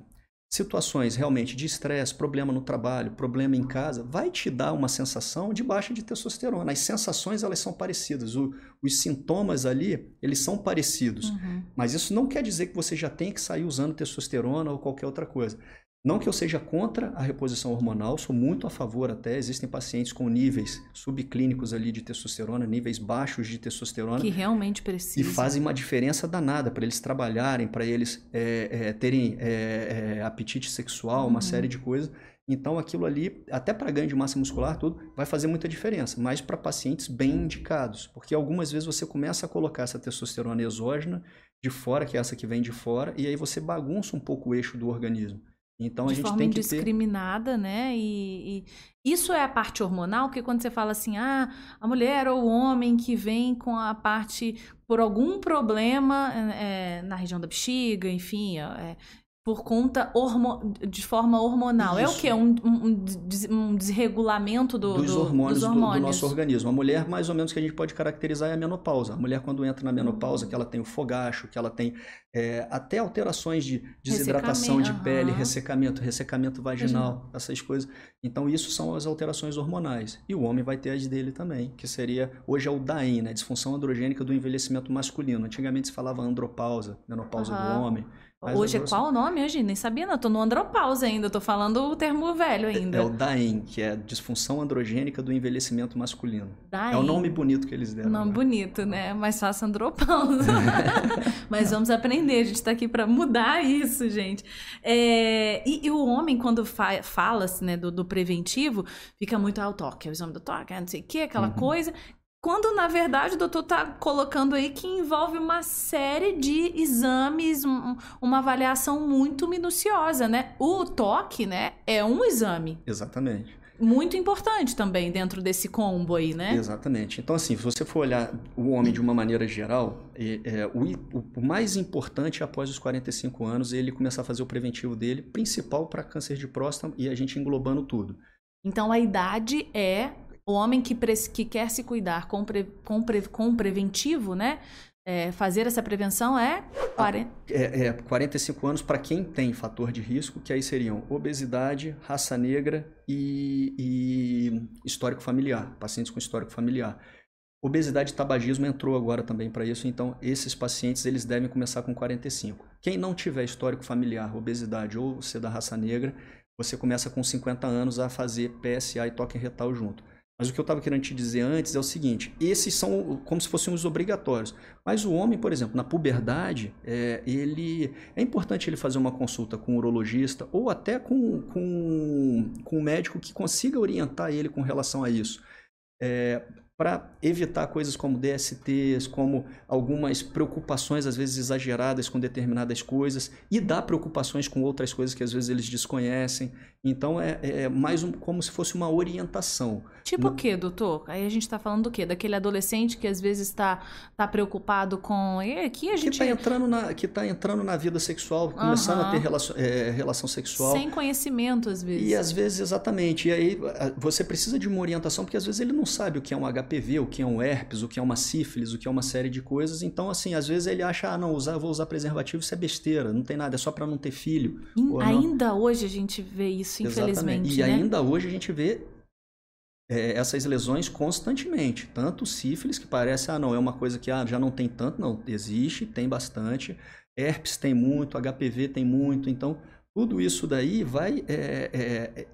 situações realmente de estresse, problema no trabalho, problema em casa, vai te dar uma sensação de baixa de testosterona. As sensações elas são parecidas, o, os sintomas ali eles são parecidos, uhum. mas isso não quer dizer que você já tem que sair usando testosterona ou qualquer outra coisa. Não que eu seja contra a reposição hormonal, sou muito a favor até. Existem pacientes com níveis subclínicos ali de testosterona, níveis baixos de testosterona. Que realmente precisam. E fazem uma diferença danada para eles trabalharem, para eles é, é, terem é, é apetite sexual, uhum. uma série de coisas. Então aquilo ali, até para ganho de massa muscular, tudo, vai fazer muita diferença, mas para pacientes bem indicados, porque algumas vezes você começa a colocar essa testosterona exógena de fora, que é essa que vem de fora, e aí você bagunça um pouco o eixo do organismo. Então de a gente forma tem que indiscriminada, ter... né? E, e, isso é a parte hormonal, porque quando você fala assim, ah, a mulher ou o homem que vem com a parte por algum problema é, na região da bexiga, enfim, é, por conta hormo... de forma hormonal. Isso. É o que? Um, um, um desregulamento do, dos, do, hormônios dos hormônios do, do, nosso organismo. A mulher, mais ou menos, que a gente pode caracterizar é a menopausa. A mulher, quando entra na menopausa, que ela tem o fogacho, que ela tem é, até alterações de desidratação de pele, ressecamento, ressecamento vaginal, essas coisas. Então, isso são as alterações hormonais. E o homem vai ter as dele também, que seria, hoje é o DAIN, né? Disfunção androgênica do envelhecimento masculino. Antigamente se falava andropausa, menopausa do homem. Mas Hoje é qual o nome, hoje? Nem sabia, não. tô no andropausa ainda, tô falando o termo velho ainda. É, é o DAEM, que é disfunção androgênica do envelhecimento masculino. DAEM. É o nome bonito que eles deram. Nome né? bonito, né? Mais fácil andropausa. Mas vamos aprender, a gente tá aqui para mudar isso, gente. É... E, e, o homem, quando fa fala-se né, do, do, preventivo, fica muito ao toque, é o exame do toque, não sei o que, aquela uhum. coisa. Quando, na verdade, o doutor está colocando aí que envolve uma série de exames, um, uma avaliação muito minuciosa, né? O toque, né, é um exame. Exatamente. Muito importante também dentro desse combo aí, né? Exatamente. Então, assim, se você for olhar o homem de uma maneira geral, é, é, o, o, mais importante após os 45 anos é ele começar a fazer o preventivo dele, principal para câncer de próstata e a gente englobando tudo. Então, a idade é o homem que, que quer se cuidar com, pre, com, pre, com preventivo, né? É, fazer essa prevenção é 40... É, é 45 anos para quem tem fator de risco, que aí seriam obesidade, raça negra e, e histórico familiar, pacientes com histórico familiar. Obesidade e tabagismo entrou agora também para isso, então esses pacientes eles devem começar com 45. Quem não tiver histórico familiar, obesidade ou ser da raça negra, você começa com 50 anos a fazer PSA e toque retal junto. Mas o que eu estava querendo te dizer antes é o seguinte: esses são como se fossem os obrigatórios. Mas o homem, por exemplo, na puberdade, é, ele é importante ele fazer uma consulta com um urologista ou até com, com, com um médico que consiga orientar ele com relação a isso. É, para evitar coisas como DSTs, como algumas preocupações às vezes exageradas com determinadas coisas e dar preocupações com outras coisas que às vezes eles desconhecem. Então é, é, é mais um, como se fosse uma orientação. Tipo o quê, doutor? Aí a gente está falando do quê? Daquele adolescente que às vezes está tá preocupado com. E aqui a gente. Que está entrando, na, que tá entrando na vida sexual, começando uhum. a ter relação, é, relação sexual. Sem conhecimento, às vezes. E às vezes, exatamente. E aí você precisa de uma orientação, porque às vezes ele não sabe o que é um HPV, o que é um herpes, o que é uma sífilis, o que é uma série de coisas. Então, assim, às vezes ele acha, ah, não, usar, vou usar preservativo, isso é besteira, não tem nada, é só para não ter filho. ainda hoje a gente vê isso isso, infelizmente. Exatamente. E né? ainda hoje a gente vê é, essas lesões constantemente. Tanto sífilis, que parece, ah, não, é uma coisa que ah, já não tem tanto. Não, existe, tem bastante. Herpes tem muito, HPV tem muito. Então, tudo isso daí vai. É, é,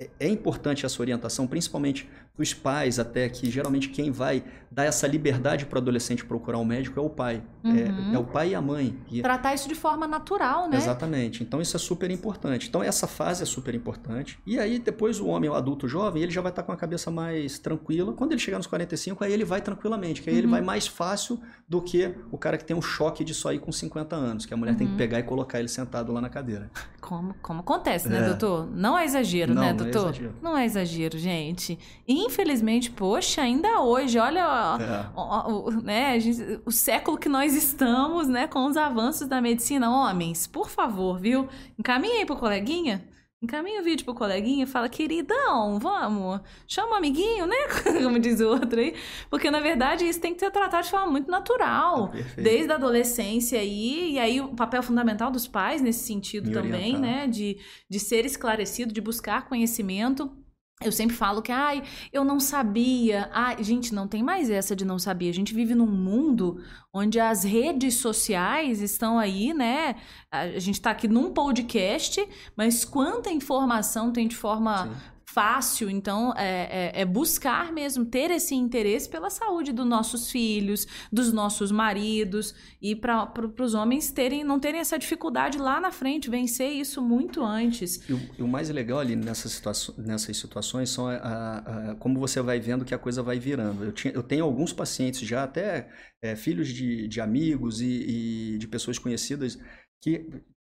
é, é importante essa orientação, principalmente os pais até que geralmente quem vai dar essa liberdade para o adolescente procurar um médico é o pai. É, uhum. É, é, o pai e a mãe. E... Tratar isso de forma natural, né? Exatamente. Então isso é super importante. Então essa fase é super importante. E aí depois o homem, o adulto jovem, ele já vai estar com a cabeça mais tranquila. Quando ele chegar nos 45, aí ele vai tranquilamente, que aí uhum. ele vai mais fácil do que o cara que tem um choque de só ir com 50 anos, que a mulher uhum. tem que uhum. pegar e colocar ele sentado lá na cadeira. Como, como acontece, né, é. doutor? Não é exagero, não, né, doutor? Não é exagero. Não é exagero, gente. E infelizmente, poxa, ainda hoje, olha é. o, o, né, gente, o século que nós estamos, né, com os avanços da medicina. Homens, por favor, viu? Encaminha aí pro coleguinha. Encaminha o vídeo pro coleguinha e fala, queridão, vamos, chama um amiguinho, né? Como diz o outro aí. Porque, na verdade, isso tem que ser tratado de forma muito natural. Ah, desde a adolescência aí. E aí, o papel fundamental dos pais nesse sentido Me também, orientar. né? De, de ser esclarecido, de buscar conhecimento. Eu sempre falo que, ai, eu não sabia. Ai, gente, não tem mais essa de não saber. A gente vive num mundo onde as redes sociais estão aí, né? A gente está aqui num podcast, mas quanta informação tem de forma Sim fácil. Então, é, é, é, buscar mesmo ter esse interesse pela saúde dos nossos filhos, dos nossos maridos, e para os homens terem, não terem essa dificuldade lá na frente, vencer isso muito antes. E o, e o mais legal ali nessas, situa nessas situações são a, a, a, como você vai vendo que a coisa vai virando. Eu, tinha, eu tenho alguns pacientes já, até é, filhos de, de amigos e, e de pessoas conhecidas, que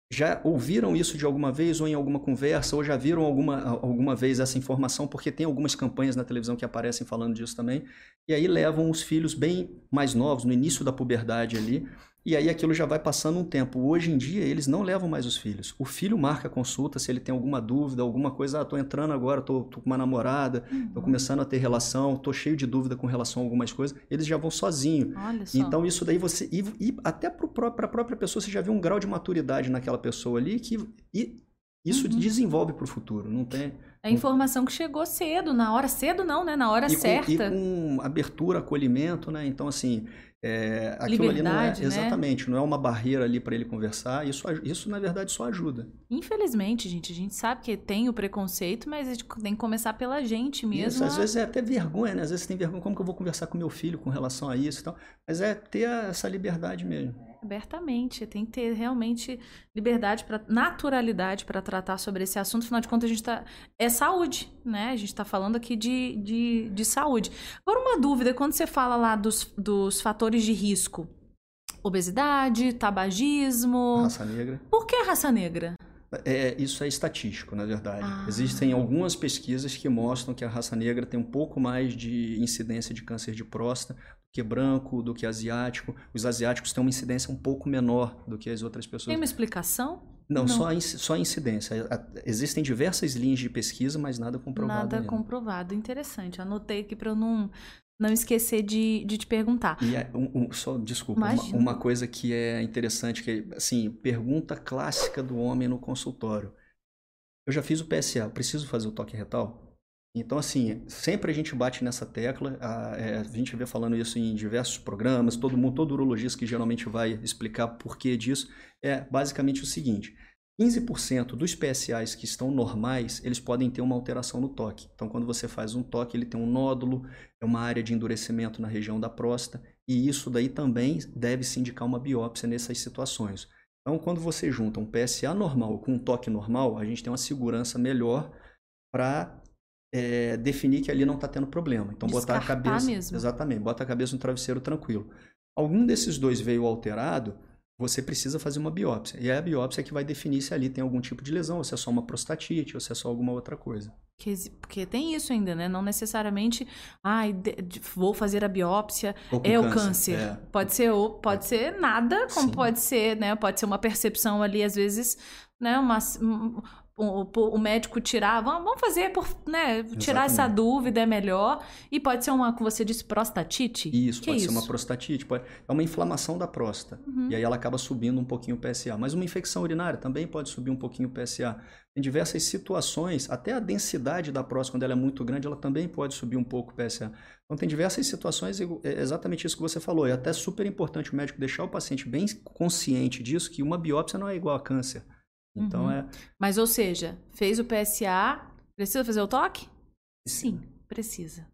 já ouviram isso de alguma vez ou em alguma conversa, ou já viram alguma, alguma vez essa informação, porque tem algumas campanhas na televisão que aparecem falando disso também, e aí levam os filhos bem mais novos, no início da puberdade ali, e aí aquilo já vai passando um tempo. Hoje em dia, eles não levam mais os filhos. O filho marca a consulta se ele tem alguma dúvida, alguma coisa. Ah, tô entrando agora, tô, tô com uma namorada, uhum. tô começando a ter relação, tô cheio de dúvida com relação a algumas coisas. Eles já vão sozinho. Olha só. Então, isso daí você. E, e até para a própria pessoa, você já vê um grau de maturidade naquela pessoa ali que. E, isso uhum. desenvolve para o futuro, não tem. É informação que chegou cedo, na hora cedo não, né? Na hora e certa. Com, e com abertura, acolhimento, né? Então, assim, é, aquilo Liberdade, ali não é, né? exatamente, não é uma barreira ali para ele conversar. Isso, isso na verdade só ajuda. Infelizmente, gente, a gente sabe que tem o preconceito, mas a gente tem que começar pela gente mesmo. Isso, às vezes é até vergonha, né? Às vezes você tem vergonha, como que eu vou conversar com meu filho com relação a isso e tal. Mas é ter essa liberdade mesmo. Abertamente, tem que ter realmente liberdade, para naturalidade para tratar sobre esse assunto. Afinal de contas, a gente tá. É saúde, né? A gente está falando aqui de, de, de saúde. Agora, uma dúvida: quando você fala lá dos, dos fatores de risco, obesidade, tabagismo. Raça negra. Por que raça negra? É, isso é estatístico, na verdade. Ah. Existem algumas pesquisas que mostram que a raça negra tem um pouco mais de incidência de câncer de próstata que branco, do que asiático. Os asiáticos têm uma incidência um pouco menor do que as outras pessoas. Tem uma explicação? Não, não. Só, a, só a incidência. Existem diversas linhas de pesquisa, mas nada comprovado. Nada ainda. comprovado. Interessante. Anotei aqui para eu não, não esquecer de, de te perguntar. E é, um, um, só, desculpa, uma, uma, coisa que é interessante, que é, assim, pergunta clássica do homem no consultório. Eu já fiz o PSA, preciso fazer o toque retal? Então, assim, sempre a gente bate nessa tecla, a, é, a, gente vê falando isso em diversos programas, todo mundo, todo urologista que geralmente vai explicar por que disso, é basicamente o seguinte, 15% dos PSAs que estão normais, eles podem ter uma alteração no toque. Então, quando você faz um toque, ele tem um nódulo, é uma área de endurecimento na região da próstata, e isso daí também deve se indicar uma biópsia nessas situações. Então, quando você junta um PSA normal com um toque normal, a gente tem uma segurança melhor para é, definir que ali não está tendo problema. Então, Descartar botar a cabeça. Mesmo. Exatamente, bota a cabeça no travesseiro tranquilo. Algum desses dois veio alterado, você precisa fazer uma biópsia. E é a biópsia que vai definir se ali tem algum tipo de lesão, ou se é só uma prostatite, ou se é só alguma outra coisa. Porque tem isso ainda, né? Não necessariamente, ah, vou fazer a biópsia, é o câncer. É. Pode ser ou pode é. ser nada, como Sim. pode ser, né? Pode ser uma percepção ali, às vezes, né? Uma, o, o, médico tirar, vamos fazer por, né, tirar Exatamente. essa dúvida é melhor. E pode ser uma, como você disse, prostatite? Isso, que pode é ser isso? uma prostatite. Pode, é uma inflamação da próstata. Uhum. E aí ela acaba subindo um pouquinho o PSA. Mas uma infecção urinária também pode subir um pouquinho o PSA. Em diversas situações, até a densidade da próstata, quando ela é muito grande, ela também pode subir um pouco o PSA. Então tem diversas situações, é exatamente isso que você falou. É até super importante o médico deixar o paciente bem consciente disso, que uma biópsia não é igual a câncer. Então uhum. é. Mas, ou seja, fez o PSA, precisa fazer o toque? Sim, precisa.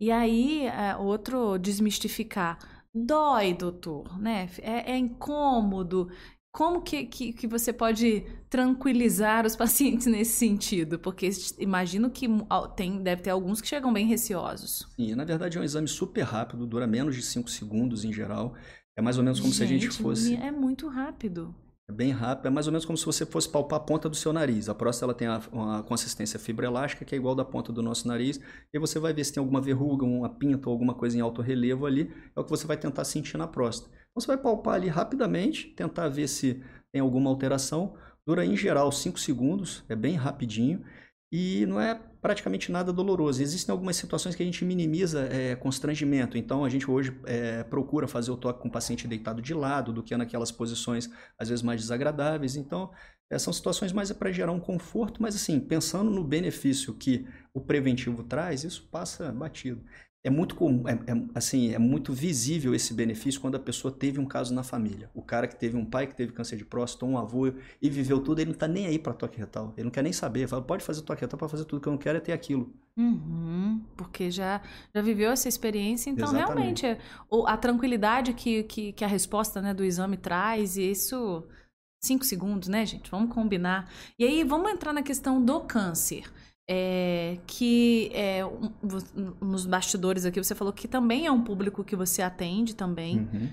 E aí, é, outro desmistificar. Dói, doutor, né? É, é incômodo. Como que, que, que, você pode tranquilizar os pacientes nesse sentido? Porque imagino que tem, deve ter alguns que chegam bem receosos. Sim, na verdade é um exame super rápido, dura menos de 5 segundos em geral. É mais ou menos como gente, se a gente fosse. É muito rápido. É bem rápido, é mais ou menos como se você fosse palpar a ponta do seu nariz. A próstata ela tem uma consistência fibroelástica, que é igual da ponta do nosso nariz, e você vai ver se tem alguma verruga, uma pinta ou alguma coisa em alto relevo ali, é o que você vai tentar sentir na próstata. Então você vai palpar ali rapidamente, tentar ver se tem alguma alteração. Dura em geral 5 segundos, é bem rapidinho, e não é praticamente nada doloroso. Existem algumas situações que a gente minimiza é, constrangimento, então a gente hoje é, procura fazer o toque com o paciente deitado de lado, do que naquelas posições às vezes mais desagradáveis. Então, é, são situações mais para gerar um conforto, mas assim, pensando no benefício que o preventivo traz, isso passa batido é muito comum, é, é, assim, é muito visível esse benefício quando a pessoa teve um caso na família. O cara que teve um pai que teve câncer de próstata, um avô e viveu tudo, ele não está nem aí para toque retal. Ele não quer nem saber. Fala, pode fazer toque retal para fazer tudo que eu não quero é ter aquilo. Uhum, porque já, já viveu essa experiência, então Exatamente. realmente é, a tranquilidade que, que, que a resposta né, do exame traz, e isso cinco segundos, né, gente? Vamos combinar. E aí, vamos entrar na questão do câncer é, que é, um, nos bastidores aqui você falou que também é um público que você atende também. Uhum.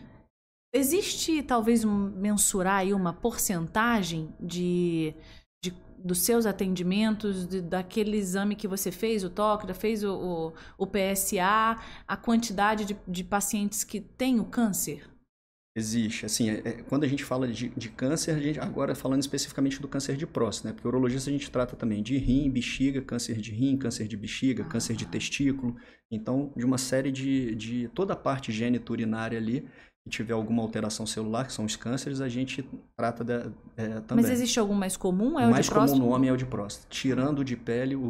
Existe talvez um, mensurar aí uma porcentagem de, de dos seus atendimentos, de, daquele exame que você fez, o TOC, fez o, o, o PSA, a quantidade de, de pacientes que têm o câncer? Existe. Assim, é, é, quando a gente fala de, de câncer, a gente, agora falando especificamente do câncer de próstata, né? Porque urologista a gente trata também de rim, bexiga, câncer de rim, câncer de bexiga, ah. câncer de testículo. Então, de uma série de, de toda a parte geniturinária ali, e tiver alguma alteração celular, que são os cânceres, a gente trata de, é, também. Mas existe algum mais comum? É o, o mais comum no homem é o de próstata. Tirando o de pele, o,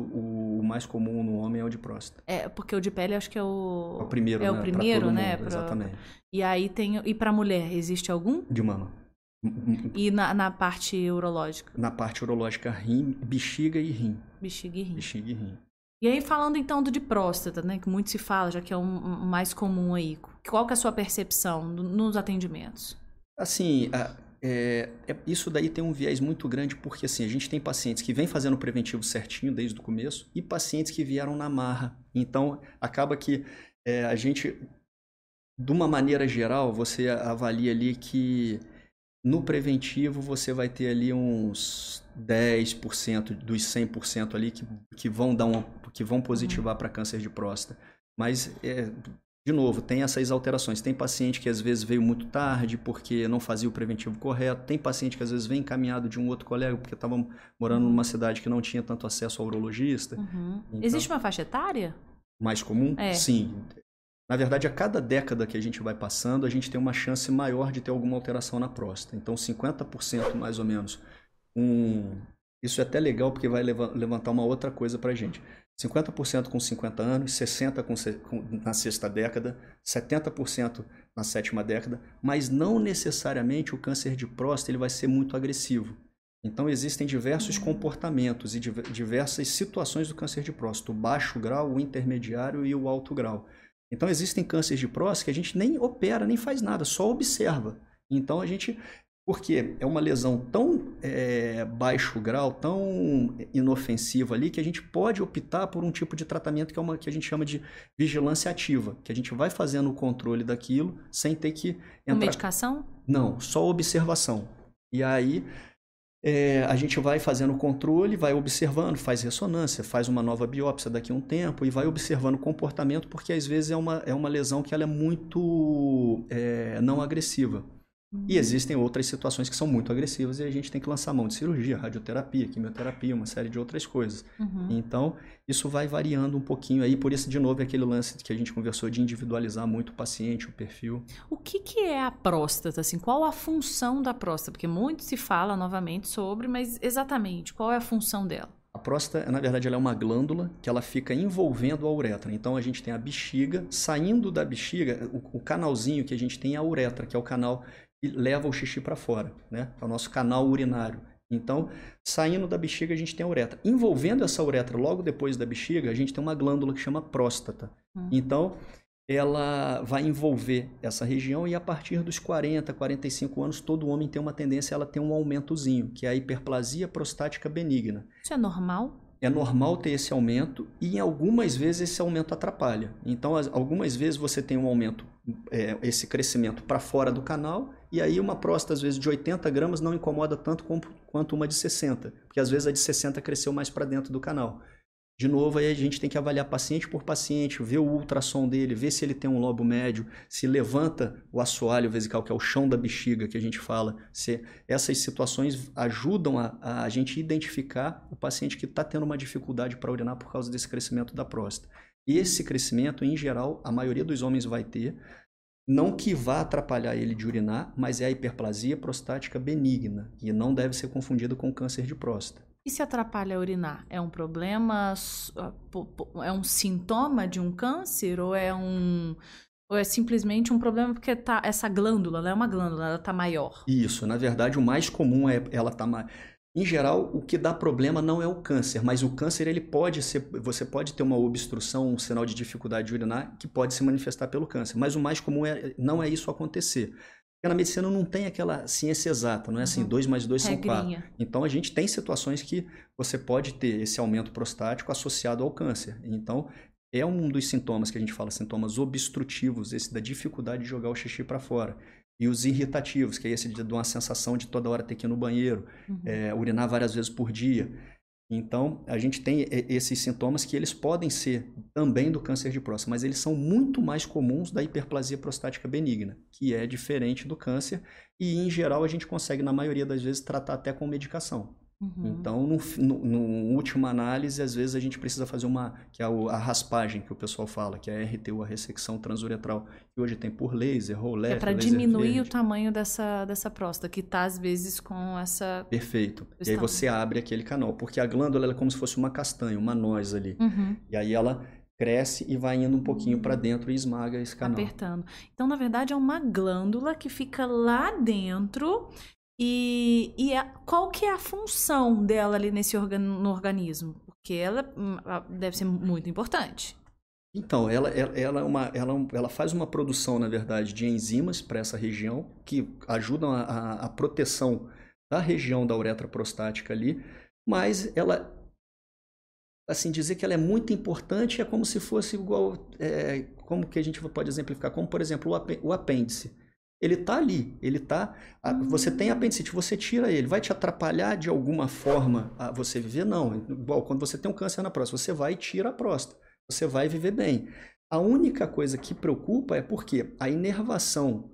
o, mais comum no homem é o de próstata. É, porque o de pele acho que é o... É o primeiro, é né? o primeiro, né? Pra... Exatamente. E aí tem... E para mulher, existe algum? De mama. E na, na parte urológica? Na parte urológica, rim, bexiga e rim. Bexiga e rim. Bexiga e rim. E aí, falando então do de próstata, né, que muito se fala, já que é o um, um mais comum aí, qual que é a sua percepção nos atendimentos? Assim, é, é, isso daí tem um viés muito grande, porque assim, a gente tem pacientes que vêm fazendo o preventivo certinho desde o começo e pacientes que vieram na marra. Então, acaba que é, a gente, de uma maneira geral, você avalia ali que no preventivo, você vai ter ali uns 10% dos 100% ali que, que vão dar uma, que vão positivar para câncer de próstata. Mas é, de novo, tem essas alterações. Tem paciente que às vezes veio muito tarde porque não fazia o preventivo correto. Tem paciente que às vezes vem encaminhado de um outro colega porque estava morando numa cidade que não tinha tanto acesso ao urologista. Uhum. Então, Existe uma faixa etária? Mais comum? É. Sim. Na verdade, a cada década que a gente vai passando, a gente tem uma chance maior de ter alguma alteração na próstata. Então, 50% mais ou menos. Um... Isso é até legal porque vai levantar uma outra coisa para a gente. 50% com 50 anos, 60% com, com, na sexta década, 70% na sétima década, mas não necessariamente o câncer de próstata ele vai ser muito agressivo. Então existem diversos comportamentos e diversas situações do câncer de próstata, o baixo grau, o intermediário e o alto grau. Então existem cânceres de próstata que a gente nem opera, nem faz nada, só observa. Então a gente porque é uma lesão tão é, baixo grau, tão inofensiva ali, que a gente pode optar por um tipo de tratamento que é uma que a gente chama de vigilância ativa, que a gente vai fazendo o controle daquilo sem ter que entrar. Com medicação? Não, só observação. E aí é, a gente vai fazendo o controle, vai observando, faz ressonância, faz uma nova biópsia daqui a um tempo e vai observando o comportamento, porque às vezes é uma, é uma lesão que ela é muito é, não agressiva. E uhum. existem outras situações que são muito agressivas e a gente tem que lançar mão de cirurgia, radioterapia, quimioterapia, uma série de outras coisas. Uhum. Então, isso vai variando um pouquinho aí, por isso, de novo, é aquele lance que a gente conversou de individualizar muito o paciente, o perfil. O que, que é a próstata? Assim, qual a função da próstata? Porque muito se fala novamente sobre, mas exatamente, qual é a função dela? A próstata, na verdade, ela é uma glândula que ela fica envolvendo a uretra. Então, a gente tem a bexiga, saindo da bexiga, o, o canalzinho que a gente tem é a uretra, que é o canal e leva o xixi para fora, né? É o nosso canal urinário. Então, saindo da bexiga, a gente tem a uretra. Envolvendo essa uretra logo depois da bexiga, a gente tem uma glândula que chama próstata. Uhum. Então, ela vai envolver essa região e a partir dos 40, 45 anos, todo homem tem uma tendência a ela ter um aumentozinho, que é a hiperplasia prostática benigna. Isso é normal? é normal ter esse aumento e em algumas vezes esse aumento atrapalha. Então, algumas vezes você tem um aumento, é, esse crescimento para fora do canal e aí uma próstata às vezes de 80 gramas não incomoda tanto quanto uma de 60, porque às vezes a de 60 cresceu mais para dentro do canal. De novo, aí a gente tem que avaliar paciente por paciente, ver o ultrassom dele, ver se ele tem um lobo médio, se levanta o assoalho vesical, que é o chão da bexiga que a gente fala. Se essas situações ajudam a, a gente identificar o paciente que está tendo uma dificuldade para urinar por causa desse crescimento da próstata. Esse crescimento, em geral, a maioria dos homens vai ter, não que vá atrapalhar ele de urinar, mas é a hiperplasia prostática benigna, e não deve ser confundido com câncer de próstata. E se atrapalha a urinar? É um problema? Ah, é um sintoma de um câncer? Ou é um. Ou é simplesmente um problema porque tá, essa glândula, ela é uma glândula, ela está maior? Isso, na verdade, o mais comum é ela estar tá maior. Em geral, o que dá problema não é o câncer, mas o câncer ele pode ser, você pode ter uma obstrução, um sinal de dificuldade de urinar que pode se manifestar pelo câncer, mas o mais comum é não é isso acontecer. Porque na medicina não tem aquela ciência exata, não é assim, 2 uhum. mais 2 são 4. Então a gente tem situações que você pode ter esse aumento prostático associado ao câncer. Então é um dos sintomas que a gente fala, sintomas obstrutivos, esse da dificuldade de jogar o xixi para fora. E os irritativos, que é esse de uma sensação de toda hora ter que ir no banheiro, uhum. é, urinar várias vezes por dia. Então, a gente tem esses sintomas que eles podem ser também do câncer de próstata, mas eles são muito mais comuns da hiperplasia prostática benigna, que é diferente do câncer e, em geral, a gente consegue, na maioria das vezes, tratar até com medicação. Uhum. Então, no, no, no, última análise, às vezes a gente precisa fazer uma, que é a, raspagem que o pessoal fala, que é a RTU, a ressecção transuretral, que hoje tem por laser, rolé. É para diminuir verde. o tamanho dessa, dessa próstata, que está às vezes com essa. Perfeito. E aí você abre aquele canal, porque a glândula é como se fosse uma castanha, uma noz ali. Uhum. E aí ela cresce e vai indo um pouquinho para dentro e esmaga esse canal. Apertando. Então, na verdade, é uma glândula que fica lá dentro e, e a, qual que é a função dela ali nesse organ, no organismo? Porque ela hum, deve ser muito importante. Então, ela, ela, ela, é uma, ela, ela faz uma produção, na verdade, de enzimas para essa região que ajudam a, a, a, proteção da região da uretra prostática ali, mas ela, assim, dizer que ela é muito importante é como se fosse igual, é, como que a gente pode exemplificar? Como, por exemplo, o apêndice. Ele está ali, ele tá. Você tem apendicite, você tira ele, vai te atrapalhar de alguma forma a você viver? Não. Igual quando você tem um câncer na próstata, você vai e tira a próstata, você vai viver bem. A única coisa que preocupa é porque a inervação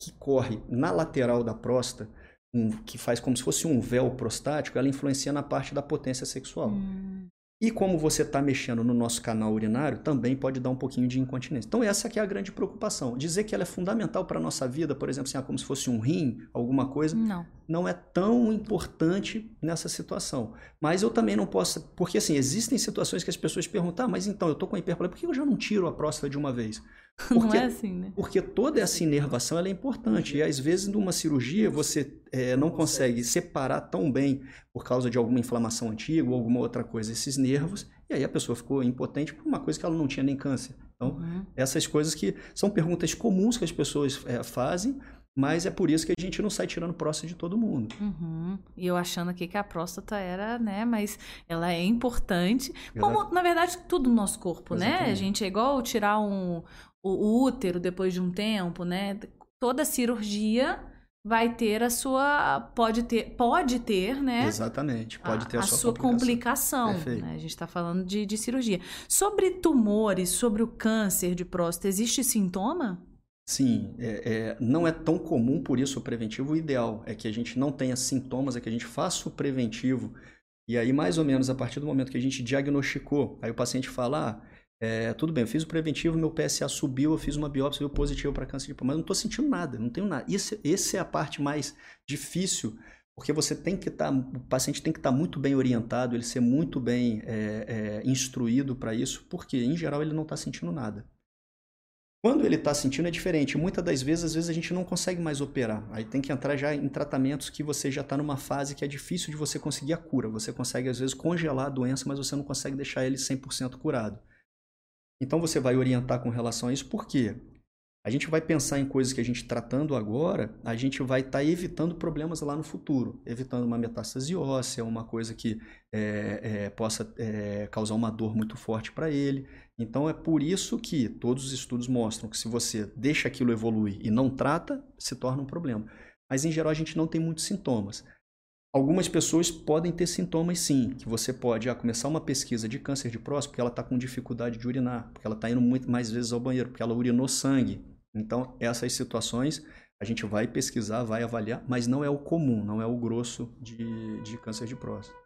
que corre na lateral da próstata, um, que faz como se fosse um véu prostático, ela influencia na parte da potência sexual. Hum. E como você está mexendo no nosso canal urinário, também pode dar um pouquinho de incontinência. Então essa aqui é a grande preocupação. Dizer que ela é fundamental para a nossa vida, por exemplo, assim, ah, como se fosse um rim, alguma coisa, não. não é tão importante nessa situação. Mas eu também não posso... Porque assim, existem situações que as pessoas perguntam, ah, mas então, eu estou com hiperplasia, por que eu já não tiro a próstata de uma vez? Porque, não é assim, né? Porque toda essa inervação é importante. E às vezes, numa cirurgia, você é, não consegue separar tão bem por causa de alguma inflamação antiga ou alguma outra coisa esses nervos. E aí a pessoa ficou impotente por uma coisa que ela não tinha nem câncer. Então, uhum. essas coisas que são perguntas comuns que as pessoas é, fazem, mas é por isso que a gente não sai tirando próstata de todo mundo. Uhum. E eu achando aqui que a próstata era, né? Mas ela é importante. Como, na verdade, tudo no nosso corpo, Exatamente. né? A gente é igual tirar um, o útero depois de um tempo, né? Toda cirurgia vai ter a sua pode ter pode ter né exatamente pode ter a, a sua, sua complicação, complicação né? a gente está falando de, de cirurgia sobre tumores sobre o câncer de próstata existe sintoma sim é, é, não é tão comum por isso o preventivo o ideal é que a gente não tenha sintomas é que a gente faça o preventivo e aí mais ou menos a partir do momento que a gente diagnosticou aí o paciente fala ah, é, tudo bem, eu fiz o preventivo, meu PSA subiu, eu fiz uma biópsia, deu positivo para câncer de pulmão, mas não estou sentindo nada, não tenho nada. Esse, esse é a parte mais difícil, porque você tem que estar, tá, o paciente tem que estar tá muito bem orientado, ele ser muito bem é, é, instruído para isso, porque em geral ele não está sentindo nada. Quando ele está sentindo é diferente. Muitas das vezes, às vezes a gente não consegue mais operar. Aí tem que entrar já em tratamentos que você já está numa fase que é difícil de você conseguir a cura. Você consegue às vezes congelar a doença, mas você não consegue deixar ele 100% curado. Então você vai orientar com relação a isso, por quê? A gente vai pensar em coisas que a gente tratando agora, a gente vai estar tá evitando problemas lá no futuro, evitando uma metástase óssea, uma coisa que é, é, possa é, causar uma dor muito forte para ele. Então é por isso que todos os estudos mostram que se você deixa aquilo evoluir e não trata, se torna um problema. Mas em geral a gente não tem muitos sintomas. Algumas pessoas podem ter sintomas sim, que você pode ah, começar uma pesquisa de câncer de próstata porque ela está com dificuldade de urinar, porque ela está indo muito mais vezes ao banheiro, porque ela urinou sangue. Então, essas situações a gente vai pesquisar, vai avaliar, mas não é o comum, não é o grosso de, de câncer de próstata.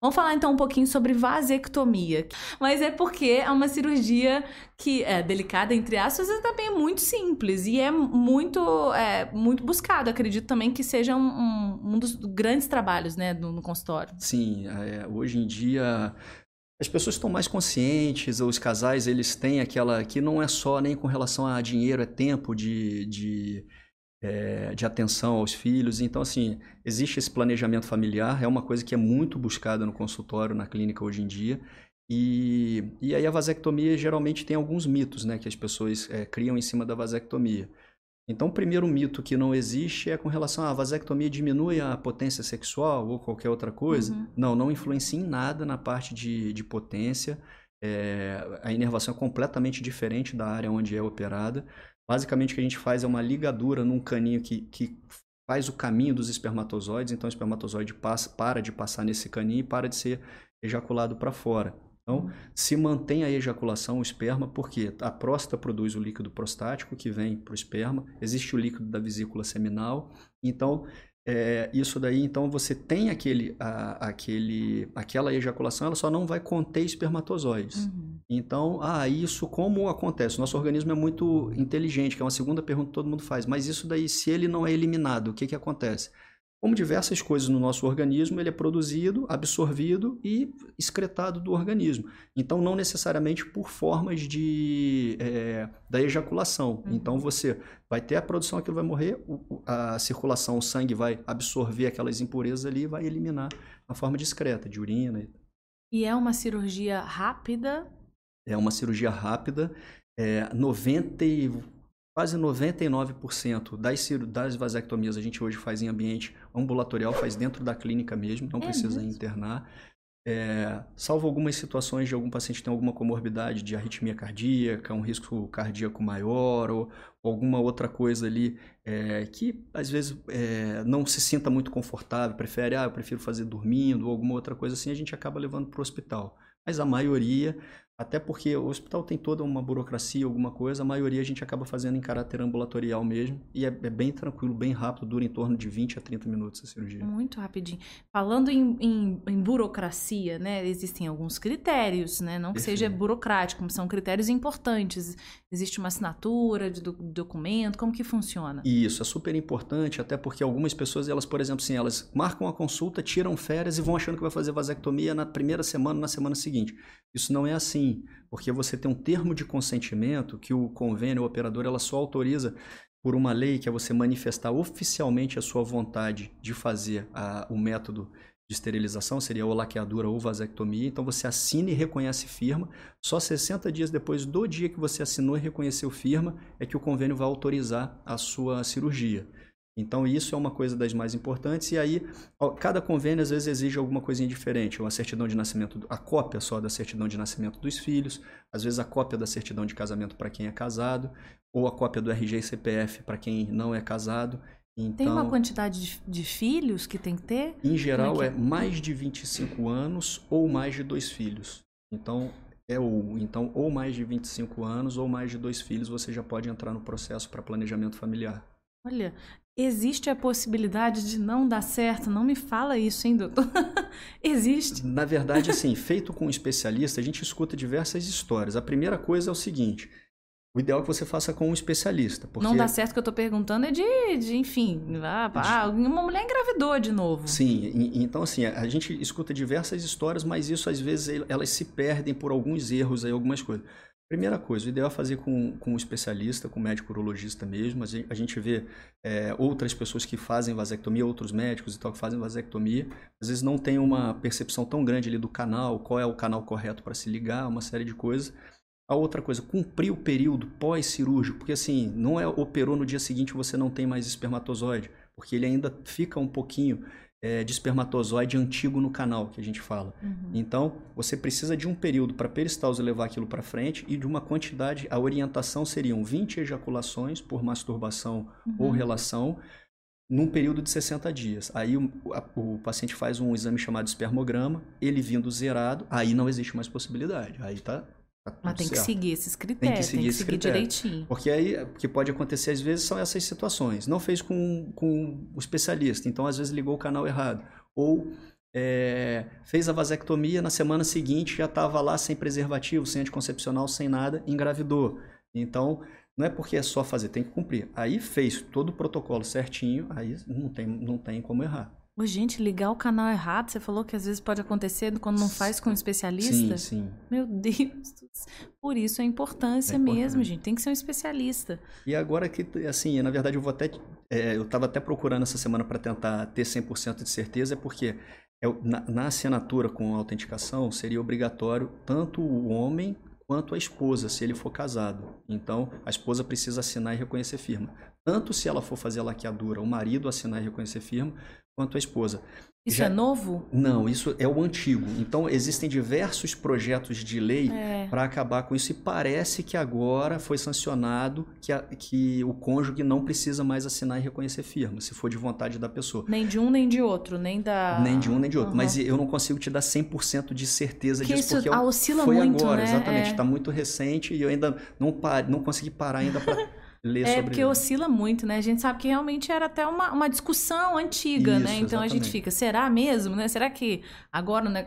Vamos falar então um pouquinho sobre vasectomia. Mas é porque é uma cirurgia que é delicada, entre aspas, e também é muito simples. E é muito, é, muito buscado. Acredito também que seja um, um dos grandes trabalhos né, no, no consultório. Sim, é, hoje em dia as pessoas estão mais conscientes, os casais eles têm aquela que não é só nem com relação a dinheiro, é tempo de, de é, de atenção aos filhos. Então, assim, existe esse planejamento familiar, é uma coisa que é muito buscada no consultório, na clínica hoje em dia. E, e aí a vasectomia geralmente tem alguns mitos né, que as pessoas é, criam em cima da vasectomia. Então, o primeiro mito que não existe é com relação à vasectomia diminui a potência sexual ou qualquer outra coisa. Uhum. Não, não influencia em nada na parte de, de potência. É, a inervação é completamente diferente da área onde é operada. Basicamente, o que a gente faz é uma ligadura num caninho que, que faz o caminho dos espermatozoides. Então, o espermatozoide passa, para de passar nesse caninho e para de ser ejaculado para fora. Então, se mantém a ejaculação, o esperma, porque a próstata produz o líquido prostático que vem para o esperma, existe o líquido da vesícula seminal. Então, é, isso daí, então você tem aquele, a, aquele, aquela ejaculação, ela só não vai conter espermatozoides. Uhum. Então, ah, isso como acontece? Nosso organismo é muito inteligente, que é uma segunda pergunta que todo mundo faz. Mas isso daí, se ele não é eliminado, o que, que acontece? Como diversas coisas no nosso organismo, ele é produzido, absorvido e excretado do organismo. Então, não necessariamente por formas de, é, da ejaculação. Uhum. Então, você vai ter a produção, aquilo vai morrer, a circulação, o sangue vai absorver aquelas impurezas ali e vai eliminar na forma discreta, de urina. E é uma cirurgia rápida? É uma cirurgia rápida. É, 90 quase 99% das, das vasectomias a gente hoje faz em ambiente ambulatorial, faz dentro da clínica mesmo, não é precisa mesmo? internar. É, salvo algumas situações de algum paciente que tem alguma comorbidade de arritmia cardíaca, um risco cardíaco maior ou, alguma outra coisa ali é, que às vezes é, não se sinta muito confortável, prefere, ah, eu prefiro fazer dormindo ou alguma outra coisa assim, a gente acaba levando para o hospital. Mas a maioria até porque o hospital tem toda uma burocracia, alguma coisa, a maioria a gente acaba fazendo em caráter ambulatorial mesmo, e é, é bem tranquilo, bem rápido, dura em torno de 20 a 30 minutos a cirurgia. Muito rapidinho. Falando em, em, em burocracia, né, existem alguns critérios, né, não que Perfeito. seja burocrático, são critérios importantes. Existe uma assinatura de do, documento, como que funciona? Isso, é super importante, até porque algumas pessoas, elas, por exemplo, assim, elas marcam a consulta, tiram férias e vão achando que vai fazer vasectomia na primeira semana, na semana seguinte. Isso não é assim, porque você tem um termo de consentimento que o convênio, o operador, ela só autoriza por uma lei que é você manifestar oficialmente a sua vontade de fazer a, o método de esterilização, seria ou laqueadura ou vasectomia. Então você assina e reconhece firma. Só 60 dias depois do dia que você assinou e reconheceu firma é que o convênio vai autorizar a sua cirurgia. Então, isso é uma coisa das mais importantes. E aí, cada convênio às vezes exige alguma coisinha diferente. Uma certidão de nascimento, a cópia só da certidão de nascimento dos filhos, às vezes a cópia da certidão de casamento para quem é casado, ou a cópia do RG e CPF para quem não é casado. Então, tem uma quantidade de, de, filhos que tem que ter? Em geral, é, é, mais de 25 anos ou mais de dois filhos. Então, é ou. Então, ou mais de 25 anos ou mais de dois filhos, você já pode entrar no processo para planejamento familiar. Olha, Existe a possibilidade de não dar certo? Não me fala isso, hein, doutor? Existe. Na verdade, assim, feito com um especialista, a gente escuta diversas histórias. A primeira coisa é o seguinte: o ideal é que você faça com um especialista. Porque... Não dá certo que eu estou perguntando é de, de enfim, ah, ah, uma mulher engravidou de novo. Sim, então assim, a gente escuta diversas histórias, mas isso às vezes elas se perdem por alguns erros aí, algumas coisas. Primeira coisa, o ideal é fazer com, com um especialista, com um médico urologista mesmo. A gente vê é, outras pessoas que fazem vasectomia, outros médicos e tal que fazem vasectomia. Às vezes não tem uma percepção tão grande ali do canal, qual é o canal correto para se ligar, uma série de coisas. A outra coisa, cumprir o período pós-cirúrgico, porque assim, não é operou no dia seguinte você não tem mais espermatozoide, porque ele ainda fica um pouquinho é, de espermatozoide antigo no canal, que a gente fala. Uhum. Então, você precisa de um período para peristalse levar aquilo para frente e de uma quantidade, a orientação seriam 20 ejaculações por masturbação uhum. ou relação num período de 60 dias. Aí o, a, o, paciente faz um exame chamado espermograma, ele vindo zerado, aí não existe mais possibilidade. Aí tá Tá Mas tem certo. que seguir esses critérios, tem que seguir, tem que seguir direitinho. Porque aí o que pode acontecer às vezes são essas situações. Não fez com, com o especialista, então às vezes ligou o canal errado. Ou é, fez a vasectomia, na semana seguinte já estava lá sem preservativo, sem anticoncepcional, sem nada, engravidou. Então, não é porque é só fazer, tem que cumprir. Aí fez todo o protocolo certinho, aí não tem, não tem como errar. Ô, gente, ligar o canal errado, você falou que às vezes pode acontecer quando não faz com um especialista? Sim, sim. Meu Deus. Por isso a importância é mesmo, gente. Tem que ser um especialista. E agora que, assim, na verdade eu vou até. É, eu estava até procurando essa semana para tentar ter 100% de certeza, é porque é, na, na assinatura com autenticação seria obrigatório tanto o homem quanto a esposa, se ele for casado. Então, a esposa precisa assinar e reconhecer firma. Tanto se ela for fazer a laqueadura, o marido assinar e reconhecer firma, quanto a esposa. Isso Já... é novo? Não, isso é o antigo. Então, existem diversos projetos de lei é. para acabar com isso. E parece que agora foi sancionado que, a, que o cônjuge não precisa mais assinar e reconhecer firma, se for de vontade da pessoa. Nem de um, nem de outro, nem da. Nem de um, nem de outro. Uhum. Mas eu não consigo te dar 100% de certeza que disso, porque isso oscila foi muito, agora, né? exatamente. Está é. muito recente e eu ainda não, par, não consegui parar ainda para. ler é, sobre porque oscila muito, né? A gente sabe que realmente era até uma, uma discussão antiga, Isso, né? Então exatamente. a gente fica, será mesmo, né? Será que agora né,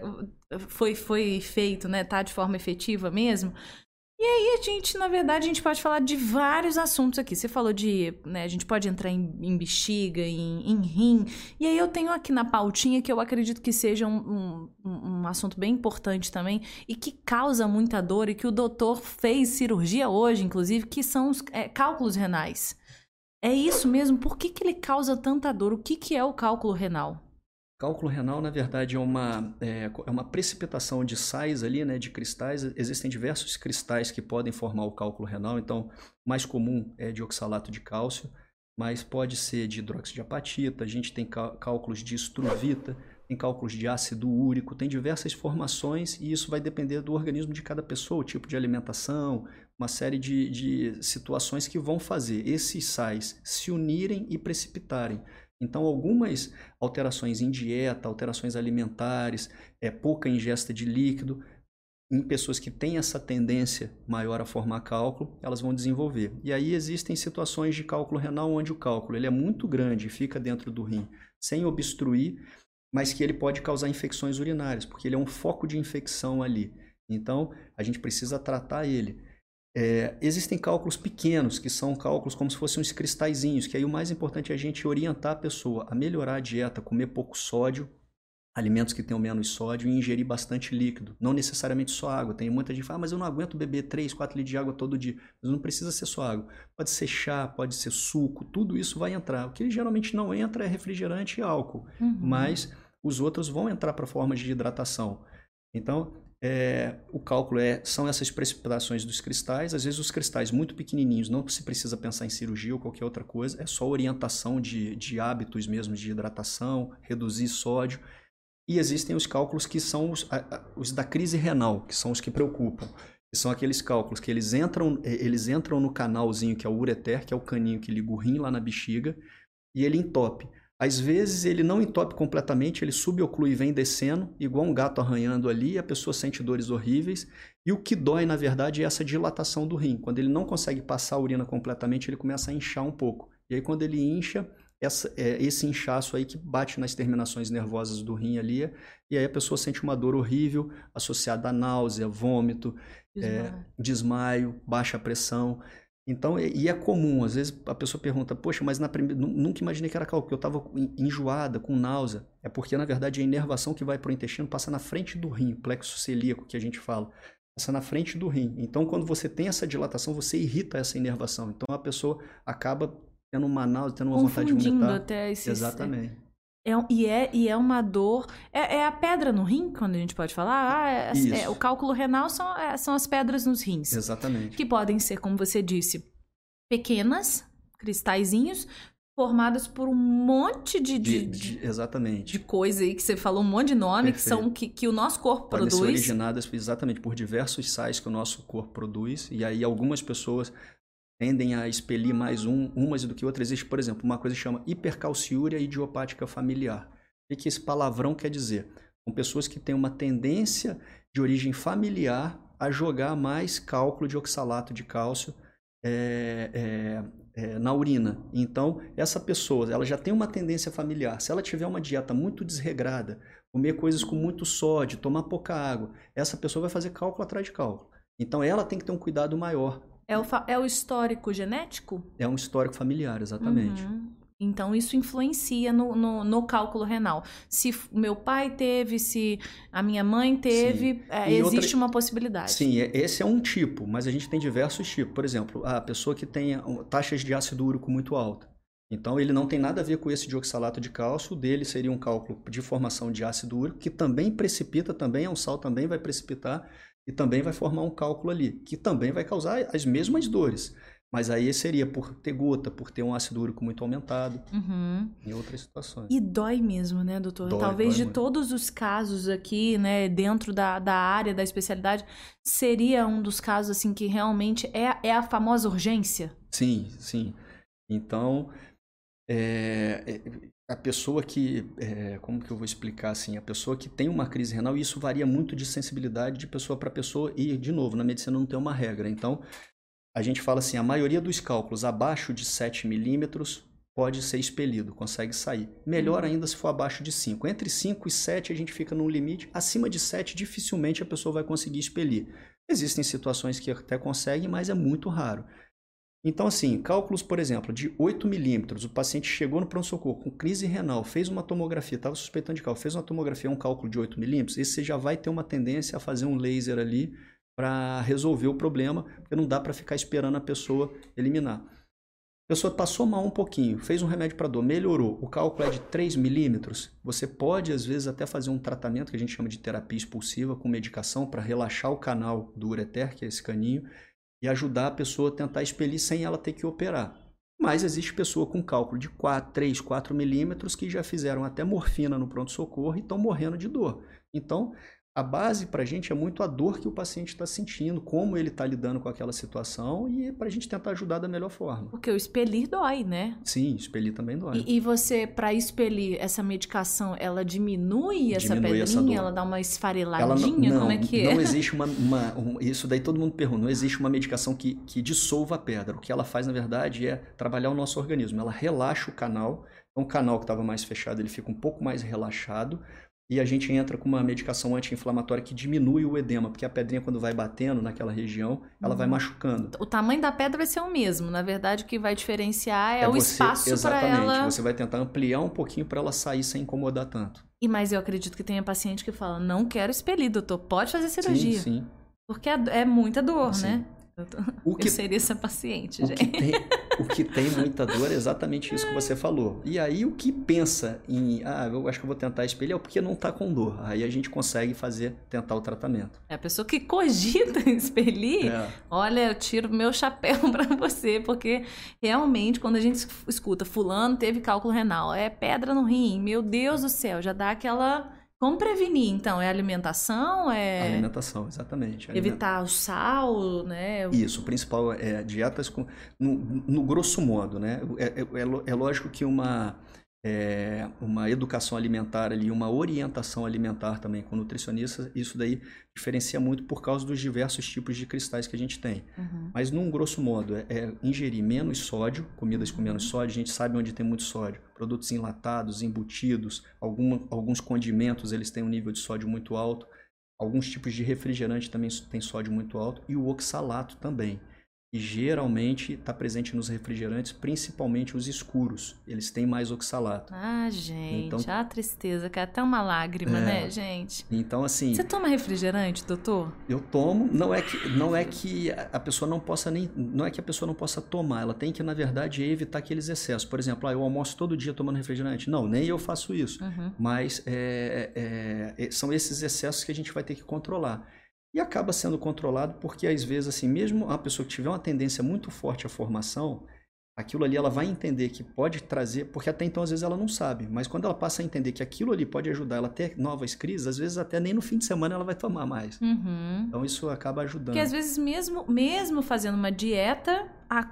foi, foi feito, né? Tá de forma efetiva mesmo? E aí a gente, na verdade, a gente pode falar de vários assuntos aqui. Você falou de, né, a gente pode entrar em, em bexiga, em, em, rim. E aí eu tenho aqui na pautinha que eu acredito que seja um, um, um assunto bem importante também e que causa muita dor e que o doutor fez cirurgia hoje, inclusive, que são os é, cálculos renais. É isso mesmo? Por que, que ele causa tanta dor? O que, que é o cálculo renal? Cálculo renal, na verdade, é uma, é, é, uma precipitação de sais ali, né, de cristais. Existem diversos cristais que podem formar o cálculo renal, então mais comum é de oxalato de cálcio, mas pode ser de hidróxido de apatita, a gente tem cálculos de estruvita, tem cálculos de ácido úrico, tem diversas formações e isso vai depender do organismo de cada pessoa, o tipo de alimentação, uma série de, de situações que vão fazer esses sais se unirem e precipitarem. Então, algumas alterações em dieta, alterações alimentares, é, pouca ingesta de líquido, em pessoas que têm essa tendência maior a formar cálculo, elas vão desenvolver. E aí existem situações de cálculo renal onde o cálculo ele é muito grande, fica dentro do rim, sem obstruir, mas que ele pode causar infecções urinárias, porque ele é um foco de infecção ali. Então, a gente precisa tratar ele. É, existem cálculos pequenos, que são cálculos como se fossem uns cristalzinhos, que aí o mais importante é a gente orientar a pessoa a melhorar a dieta, comer pouco sódio, alimentos que tenham menos sódio e ingerir bastante líquido. Não necessariamente só água. Tem muita gente que fala, ah, mas eu não aguento beber 3, 4 litros de água todo dia. Mas não precisa ser só água. Pode ser chá, pode ser suco, tudo isso vai entrar. O que geralmente não entra é refrigerante e álcool. Uhum. Mas os outros vão entrar para formas de hidratação. Então, é, o cálculo é, são essas precipitações dos cristais. Às vezes, os cristais muito pequenininhos, não se precisa pensar em cirurgia ou qualquer outra coisa, é só orientação de, de hábitos mesmo de hidratação, reduzir sódio. E existem os cálculos que são os, os da crise renal, que são os que preocupam. São aqueles cálculos que eles entram, eles entram no canalzinho que é o ureter, que é o caninho que liga o rim lá na bexiga, e ele entope. Às vezes ele não entope completamente, ele suboclui e vem descendo, igual um gato arranhando ali, a pessoa sente dores horríveis. E o que dói, na verdade, é essa dilatação do rim. Quando ele não consegue passar a urina completamente, ele começa a inchar um pouco. E aí, quando ele incha, essa, é, esse inchaço aí que bate nas terminações nervosas do rim ali, e aí a pessoa sente uma dor horrível associada a náusea, vômito, desmaio, é, desmaio baixa pressão. Então, e é comum, às vezes a pessoa pergunta, poxa, mas na primeira, nunca imaginei que era cálculo, porque eu estava enjoada, com náusea. É porque, na verdade, a inervação que vai para o intestino passa na frente do rim, o plexo celíaco que a gente fala. Passa na frente do rim. Então, quando você tem essa dilatação, você irrita essa inervação. Então, a pessoa acaba tendo uma náusea, tendo uma vontade de vomitar. até esses... Exatamente. É, e, é, e é uma dor. É, é, a pedra no rim, quando a gente pode falar. Ah, é, é, o cálculo renal são, é, são as pedras nos rins. Exatamente. Que podem ser, como você disse, pequenas, cristalzinhos, formadas por um monte de, de, de, de, exatamente de coisa aí que você falou um monte de nome Perfeito. que são que, que o nosso corpo Podem produz ser originadas exatamente por diversos sais que o nosso corpo produz e aí algumas pessoas tendem a expelir mais um, umas do que outras. Existe, por exemplo, uma coisa que chama hipercalciúria idiopática familiar. O que esse palavrão quer dizer? São pessoas que têm uma tendência de origem familiar a jogar mais cálculo de oxalato de cálcio é, é, é, na urina. Então, essa pessoa ela já tem uma tendência familiar. Se ela tiver uma dieta muito desregrada, comer coisas com muito sódio, tomar pouca água, essa pessoa vai fazer cálculo atrás de cálculo. Então, ela tem que ter um cuidado maior é o, é o histórico genético? É um histórico familiar, exatamente. Uhum. Então, isso influencia no, no, no, cálculo renal. Se meu pai teve, se a minha mãe teve, é, existe outra... uma possibilidade. Sim, é, esse é um tipo, mas a gente tem diversos tipos. Por exemplo, a pessoa que tem taxas de ácido úrico muito alta. Então, ele não tem nada a ver com esse dioxalato de cálcio. Dele seria um cálculo de formação de ácido úrico, que também precipita, também é um sal, também vai precipitar e também vai formar um cálculo ali, que também vai causar as mesmas dores. Mas aí seria por ter gota, por ter um ácido úrico muito aumentado, uhum. em outras situações. E dói mesmo, né, doutor? Dói, Talvez dói de muito. todos os casos aqui, né, dentro da, da área, da especialidade, seria um dos casos, assim, que realmente é, é a famosa urgência? Sim, sim. Então, é, é, a pessoa que, é, como que eu vou explicar assim, a pessoa que tem uma crise renal, e isso varia muito de sensibilidade de pessoa para pessoa, e de novo, na medicina não tem uma regra. Então, a gente fala assim, a maioria dos cálculos abaixo de 7 milímetros pode ser expelido, consegue sair. Melhor uhum. ainda se for abaixo de 5. Entre 5 e 7 a gente fica num limite, acima de 7 dificilmente a pessoa vai conseguir expelir. Existem situações que até conseguem, mas é muito raro. Então, assim, cálculos, por exemplo, de 8 milímetros, o paciente chegou no pronto-socorro com crise renal, fez uma tomografia, estava suspeitando de cálculo, fez uma tomografia, um cálculo de 8 milímetros, esse você já vai ter uma tendência a fazer um laser ali para resolver o problema, porque não dá para ficar esperando a pessoa eliminar. A pessoa passou mal um pouquinho, fez um remédio para dor, melhorou, o cálculo é de 3 milímetros, você pode, às vezes, até fazer um tratamento que a gente chama de terapia expulsiva com medicação para relaxar o canal do ureter, que é esse caninho, e ajudar a pessoa a tentar expelir sem ela ter que operar. Mas existe pessoa com cálculo de 4, 3, 4 milímetros que já fizeram até morfina no pronto-socorro e estão morrendo de dor. Então, a base para a gente é muito a dor que o paciente está sentindo, como ele está lidando com aquela situação e para a gente tentar ajudar da melhor forma. Porque o expelir dói, né? Sim, expelir também dói. E, e você, para expelir essa medicação, ela diminui essa diminui pedrinha? Essa ela dá uma esfareladinha? Ela não, como é que é? Não existe uma, uma um, Isso daí todo mundo pergunta. Não existe uma medicação que, que dissolva a pedra. O que ela faz, na verdade, é trabalhar o nosso organismo. Ela relaxa o canal. Então, o canal que estava mais fechado, ele fica um pouco mais relaxado e a gente entra com uma medicação anti-inflamatória que diminui o edema, porque a pedrinha, quando vai batendo naquela região, ela uhum. vai machucando. O tamanho da pedra vai ser o mesmo. Na verdade, o que vai diferenciar é, é o você, espaço para ela. Exatamente. Você vai tentar ampliar um pouquinho para ela sair sem incomodar tanto. E mas eu acredito que tenha paciente que fala: não quero expelir, doutor, pode fazer cirurgia. Sim, sim. Porque é, é muita dor, né? O que, eu seria essa paciente, o gente. Que tem, o que tem muita dor é exatamente isso que você falou. E aí o que pensa em, ah, eu acho que eu vou tentar espelhar, é porque não está com dor. Aí a gente consegue fazer, tentar o tratamento. É a pessoa que cogita expelir, é. olha, eu tiro meu chapéu para você, porque realmente quando a gente escuta fulano teve cálculo renal, é pedra no rim, meu Deus do céu, já dá aquela como prevenir, então? É alimentação? É... Alimentação, exatamente. Evitar o sal, né? Isso, o principal é dietas com... No, no grosso modo, né? É, é, é, é lógico que uma é, uma educação alimentar ali, uma orientação alimentar também com nutricionistas, isso daí diferencia muito por causa dos diversos tipos de cristais que a gente tem. Uhum. Mas num grosso modo, é, é, ingerir menos sódio, comidas com menos uhum. sódio, a gente sabe onde tem muito sódio, produtos enlatados, embutidos, alguma, alguns condimentos, eles têm um nível de sódio muito alto, alguns tipos de refrigerante também têm sódio muito alto e o oxalato também e geralmente está presente nos refrigerantes, principalmente os escuros. Eles têm mais oxalato. Ah, gente, então, a tristeza, que é até uma lágrima, é, né, gente? Então, assim. Você toma refrigerante, doutor? Eu tomo. Não é que, não é que a pessoa não possa nem. Não é que a pessoa não possa tomar. Ela tem que, na verdade, evitar aqueles excessos. Por exemplo, ah, eu almoço todo dia tomando refrigerante. Não, nem eu faço isso. Uhum. Mas é, é, é são esses excessos que a gente vai ter que controlar. E acaba sendo controlado porque, às vezes, assim, mesmo a pessoa que tiver uma tendência muito forte à formação, aquilo ali ela vai entender que pode trazer, porque até então às vezes ela não sabe, mas quando ela passa a entender que aquilo ali pode ajudar ela a ter novas crises, às vezes até nem no fim de semana ela vai tomar mais. Uhum. Então isso acaba ajudando. Porque às vezes mesmo, mesmo fazendo uma dieta,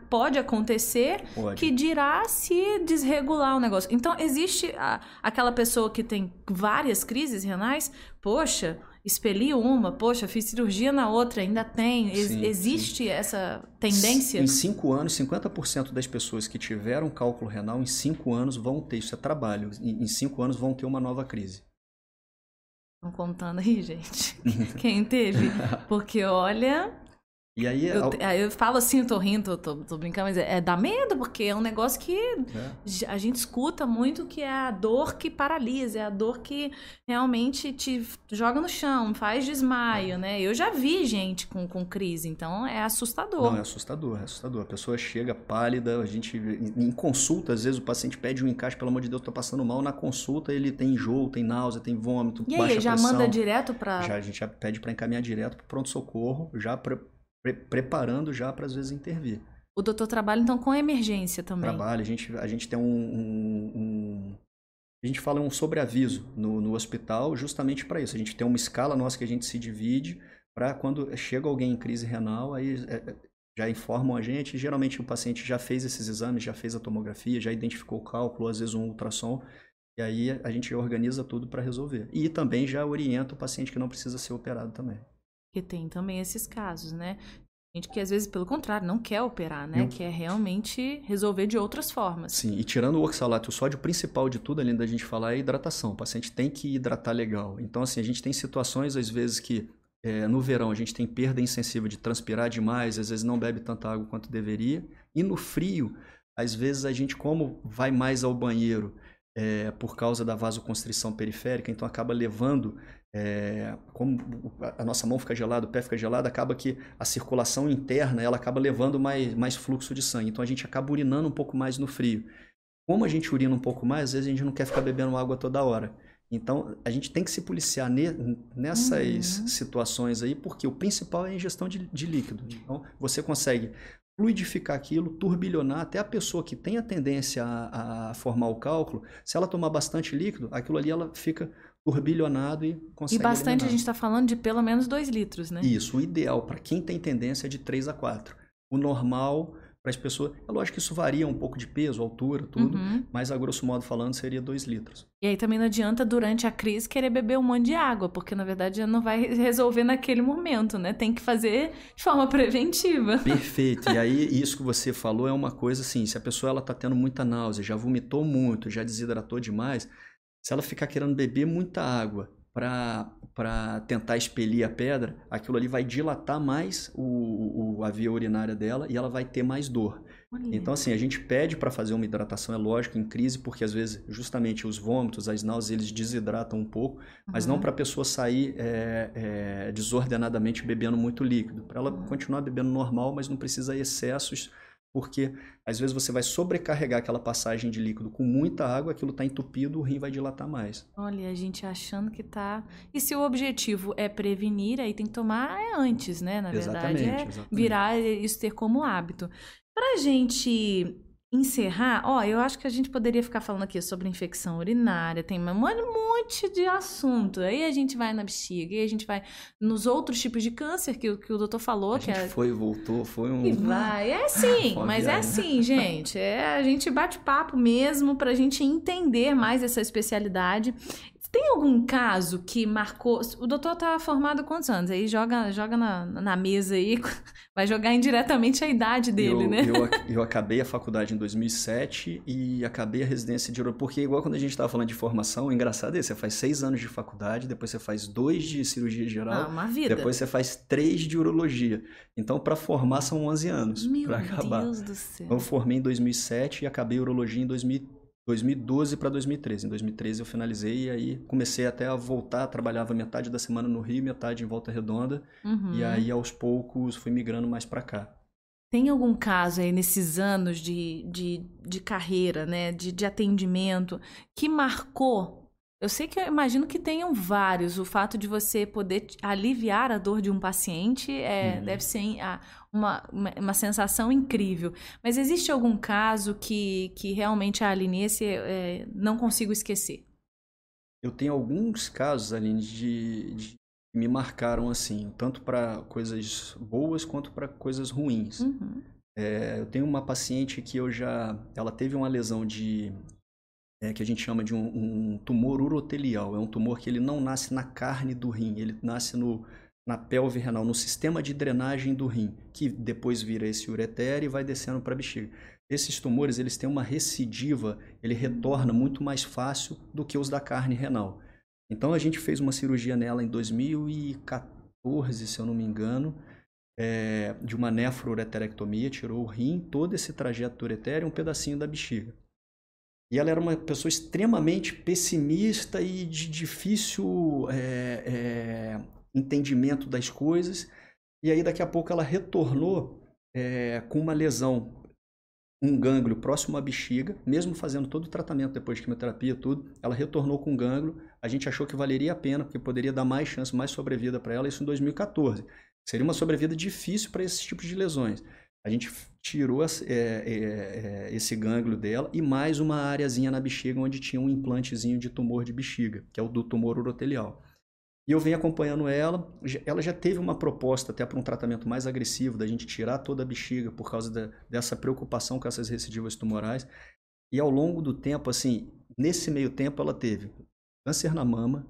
pode acontecer pode. que dirá se desregular o negócio. Então existe a, aquela pessoa que tem várias crises renais, poxa, expeli uma, poxa, fiz cirurgia na outra, ainda tem. Sim, existe sim. essa tendência? Em cinco anos, 50% das pessoas que tiveram cálculo renal, em cinco anos vão ter, isso é trabalho, em cinco anos vão ter uma nova crise. Estão contando aí, gente. Quem teve? Porque olha, e aí, eu, ao... eu falo assim, eu tô rindo, tô, tô brincando, mas é, é dá medo, porque é um negócio que é. a gente escuta muito que é a dor que paralisa, é a dor que realmente te joga no chão, faz desmaio, é. né? Eu já vi gente com, com crise, então é assustador. Não, é assustador, é assustador. A pessoa chega pálida, a gente, em consulta, às vezes o paciente pede um encaixe, pelo amor de Deus, tô passando mal. Na consulta ele tem enjoo, tem náusea, tem vômito, e baixa aí, já pressão. manda direto pra... Já, a gente já pede para encaminhar direto pro pronto-socorro, já pra pre preparando já para às vezes intervir. O doutor trabalha então com emergência também? Trabalha, a gente, a gente tem um, um, um a gente fala um sobreaviso no, no hospital justamente para isso. A gente tem uma escala nossa que a gente se divide para quando chega alguém em crise renal, aí é, é, já informam a gente. Geralmente o paciente já fez esses exames, já fez a tomografia, já identificou o cálculo, às vezes um ultrassom, e aí a gente organiza tudo para resolver. E também já orienta o paciente que não precisa ser operado também. Porque tem também esses casos, né? Gente que às vezes, pelo contrário, não quer operar, né? Não. Quer realmente resolver de outras formas. Sim, e tirando o oxalato, o sódio principal de tudo, além da gente falar, é hidratação. O paciente tem que hidratar legal. Então, assim, a gente tem situações, às vezes, que é, no verão a gente tem perda insensível de transpirar demais, às vezes não bebe tanta água quanto deveria. E no frio, às vezes a gente, como vai mais ao banheiro é, por causa da vasoconstrição periférica, então acaba levando é, como a nossa mão fica gelada, o pé fica gelado, acaba que a circulação interna ela acaba levando mais, mais fluxo de sangue. Então a gente acaba urinando um pouco mais no frio. Como a gente urina um pouco mais, às vezes a gente não quer ficar bebendo água toda hora. Então a gente tem que se policiar ne, nessas uhum. situações aí, porque o principal é a ingestão de, de líquido. Então você consegue fluidificar aquilo, turbilhonar, até a pessoa que tem a tendência a, a formar o cálculo, se ela tomar bastante líquido, aquilo ali ela fica turbilhonado e consegue E bastante eliminar. a gente está falando de pelo menos 2 litros, né? Isso, o ideal para quem tem tendência é de 3 a 4. O normal para as pessoas, é lógico que isso varia um pouco de peso, altura, tudo, Uhum. mas a grosso modo falando seria 2 litros. E aí também não adianta durante a crise querer beber um monte de água, porque na verdade não vai resolver naquele momento, né? Tem que fazer de forma preventiva. Perfeito. E aí isso que você falou é uma coisa assim, se a pessoa ela tá tendo muita náusea, já vomitou muito, já desidratou demais, se ela ficar querendo beber muita água para tentar expelir a pedra, aquilo ali vai dilatar mais o, o- a via urinária dela e ela vai ter mais dor. Olha. Então, assim, a gente pede para fazer uma hidratação, é lógico, em crise, porque às vezes, justamente, os vômitos, as náuseas, eles desidratam um pouco, mas não Uhum. para a pessoa sair é, é, desordenadamente bebendo muito líquido. Para ela Uhum. continuar bebendo normal, mas não precisa excessos, porque às vezes você vai sobrecarregar aquela passagem de líquido com muita água, aquilo está entupido, o rim vai dilatar mais. Olha, a gente achando que tá. E se o objetivo é prevenir, aí tem que tomar é antes, né? Na verdade, Exatamente, é exatamente. virar isso ter como hábito. Pra gente encerrar, ó, eu acho que a gente poderia ficar falando aqui sobre infecção urinária, tem um monte de assunto. Aí a gente vai na bexiga, aí a gente vai nos outros tipos de câncer que, o- que o doutor falou, A que gente é foi voltou, foi um... e vai, é assim, Uma mas é viagem. assim, gente. É, a gente bate papo mesmo pra gente entender mais essa especialidade. Tem algum caso que marcou. O doutor tá formado há quantos anos? Aí joga, joga na, na mesa aí, vai jogar indiretamente a idade dele, eu, né? Eu, eu acabei a faculdade em 2007 e acabei a residência de porque igual quando a gente estava falando de formação, o engraçado é, você faz seis anos de faculdade, depois você faz dois de cirurgia Ah, geral, uma vida. depois você faz três de urologia. Então, para formar são 11 anos Meu para acabar. Deus do céu. Eu formei em 2007 e acabei urologia em 2000 2012 para 2013. Em 2013 eu finalizei e aí comecei até a voltar, trabalhava metade da semana no Rio, metade em Volta Redonda, Uhum. e aí aos poucos fui migrando mais para cá. Tem algum caso aí nesses anos de, de, de carreira, né, de, de atendimento, que marcou? Eu sei que eu imagino que tenham vários. O fato de você poder aliviar a dor de um paciente é, Uhum. deve ser ah, uma, uma, uma sensação incrível. Mas existe algum caso que, que realmente a Aline esse, é, não consigo esquecer? Eu tenho alguns casos, Aline, de, de que me marcaram assim, tanto para coisas boas quanto para coisas ruins. Uhum. É, eu tenho uma paciente que eu já, ela teve uma lesão de é, que a gente chama de um, um tumor urotelial. É um tumor que ele não nasce na carne do rim, ele nasce no, na pelve renal, no sistema de drenagem do rim, que depois vira esse ureter e vai descendo para a bexiga. Esses tumores, eles têm uma recidiva, ele retorna muito mais fácil do que os da carne renal. Então a gente fez uma cirurgia nela em 2014, se eu não me engano, é, de uma nefroureterectomia, tirou o rim, todo esse trajeto do ureter e um pedacinho da bexiga. E ela era uma pessoa extremamente pessimista e de difícil é, é, entendimento das coisas. E aí, daqui a pouco, ela retornou é, com uma lesão, um gânglio próximo à bexiga, mesmo fazendo todo o tratamento depois de quimioterapia, tudo. Ela retornou com um gânglio. A gente achou que valeria a pena, porque poderia dar mais chance, mais sobrevida para ela, isso em 2014. Seria uma sobrevida difícil para esses tipos de lesões. A gente tirou é, é, esse gânglio dela e mais uma areazinha na bexiga onde tinha um implantezinho de tumor de bexiga, que é o do tumor urotelial. E eu venho acompanhando ela. Ela já teve uma proposta até para um tratamento mais agressivo, da gente tirar toda a bexiga por causa dessa preocupação com essas recidivas tumorais. E ao longo do tempo, assim, nesse meio tempo, ela teve câncer na mama,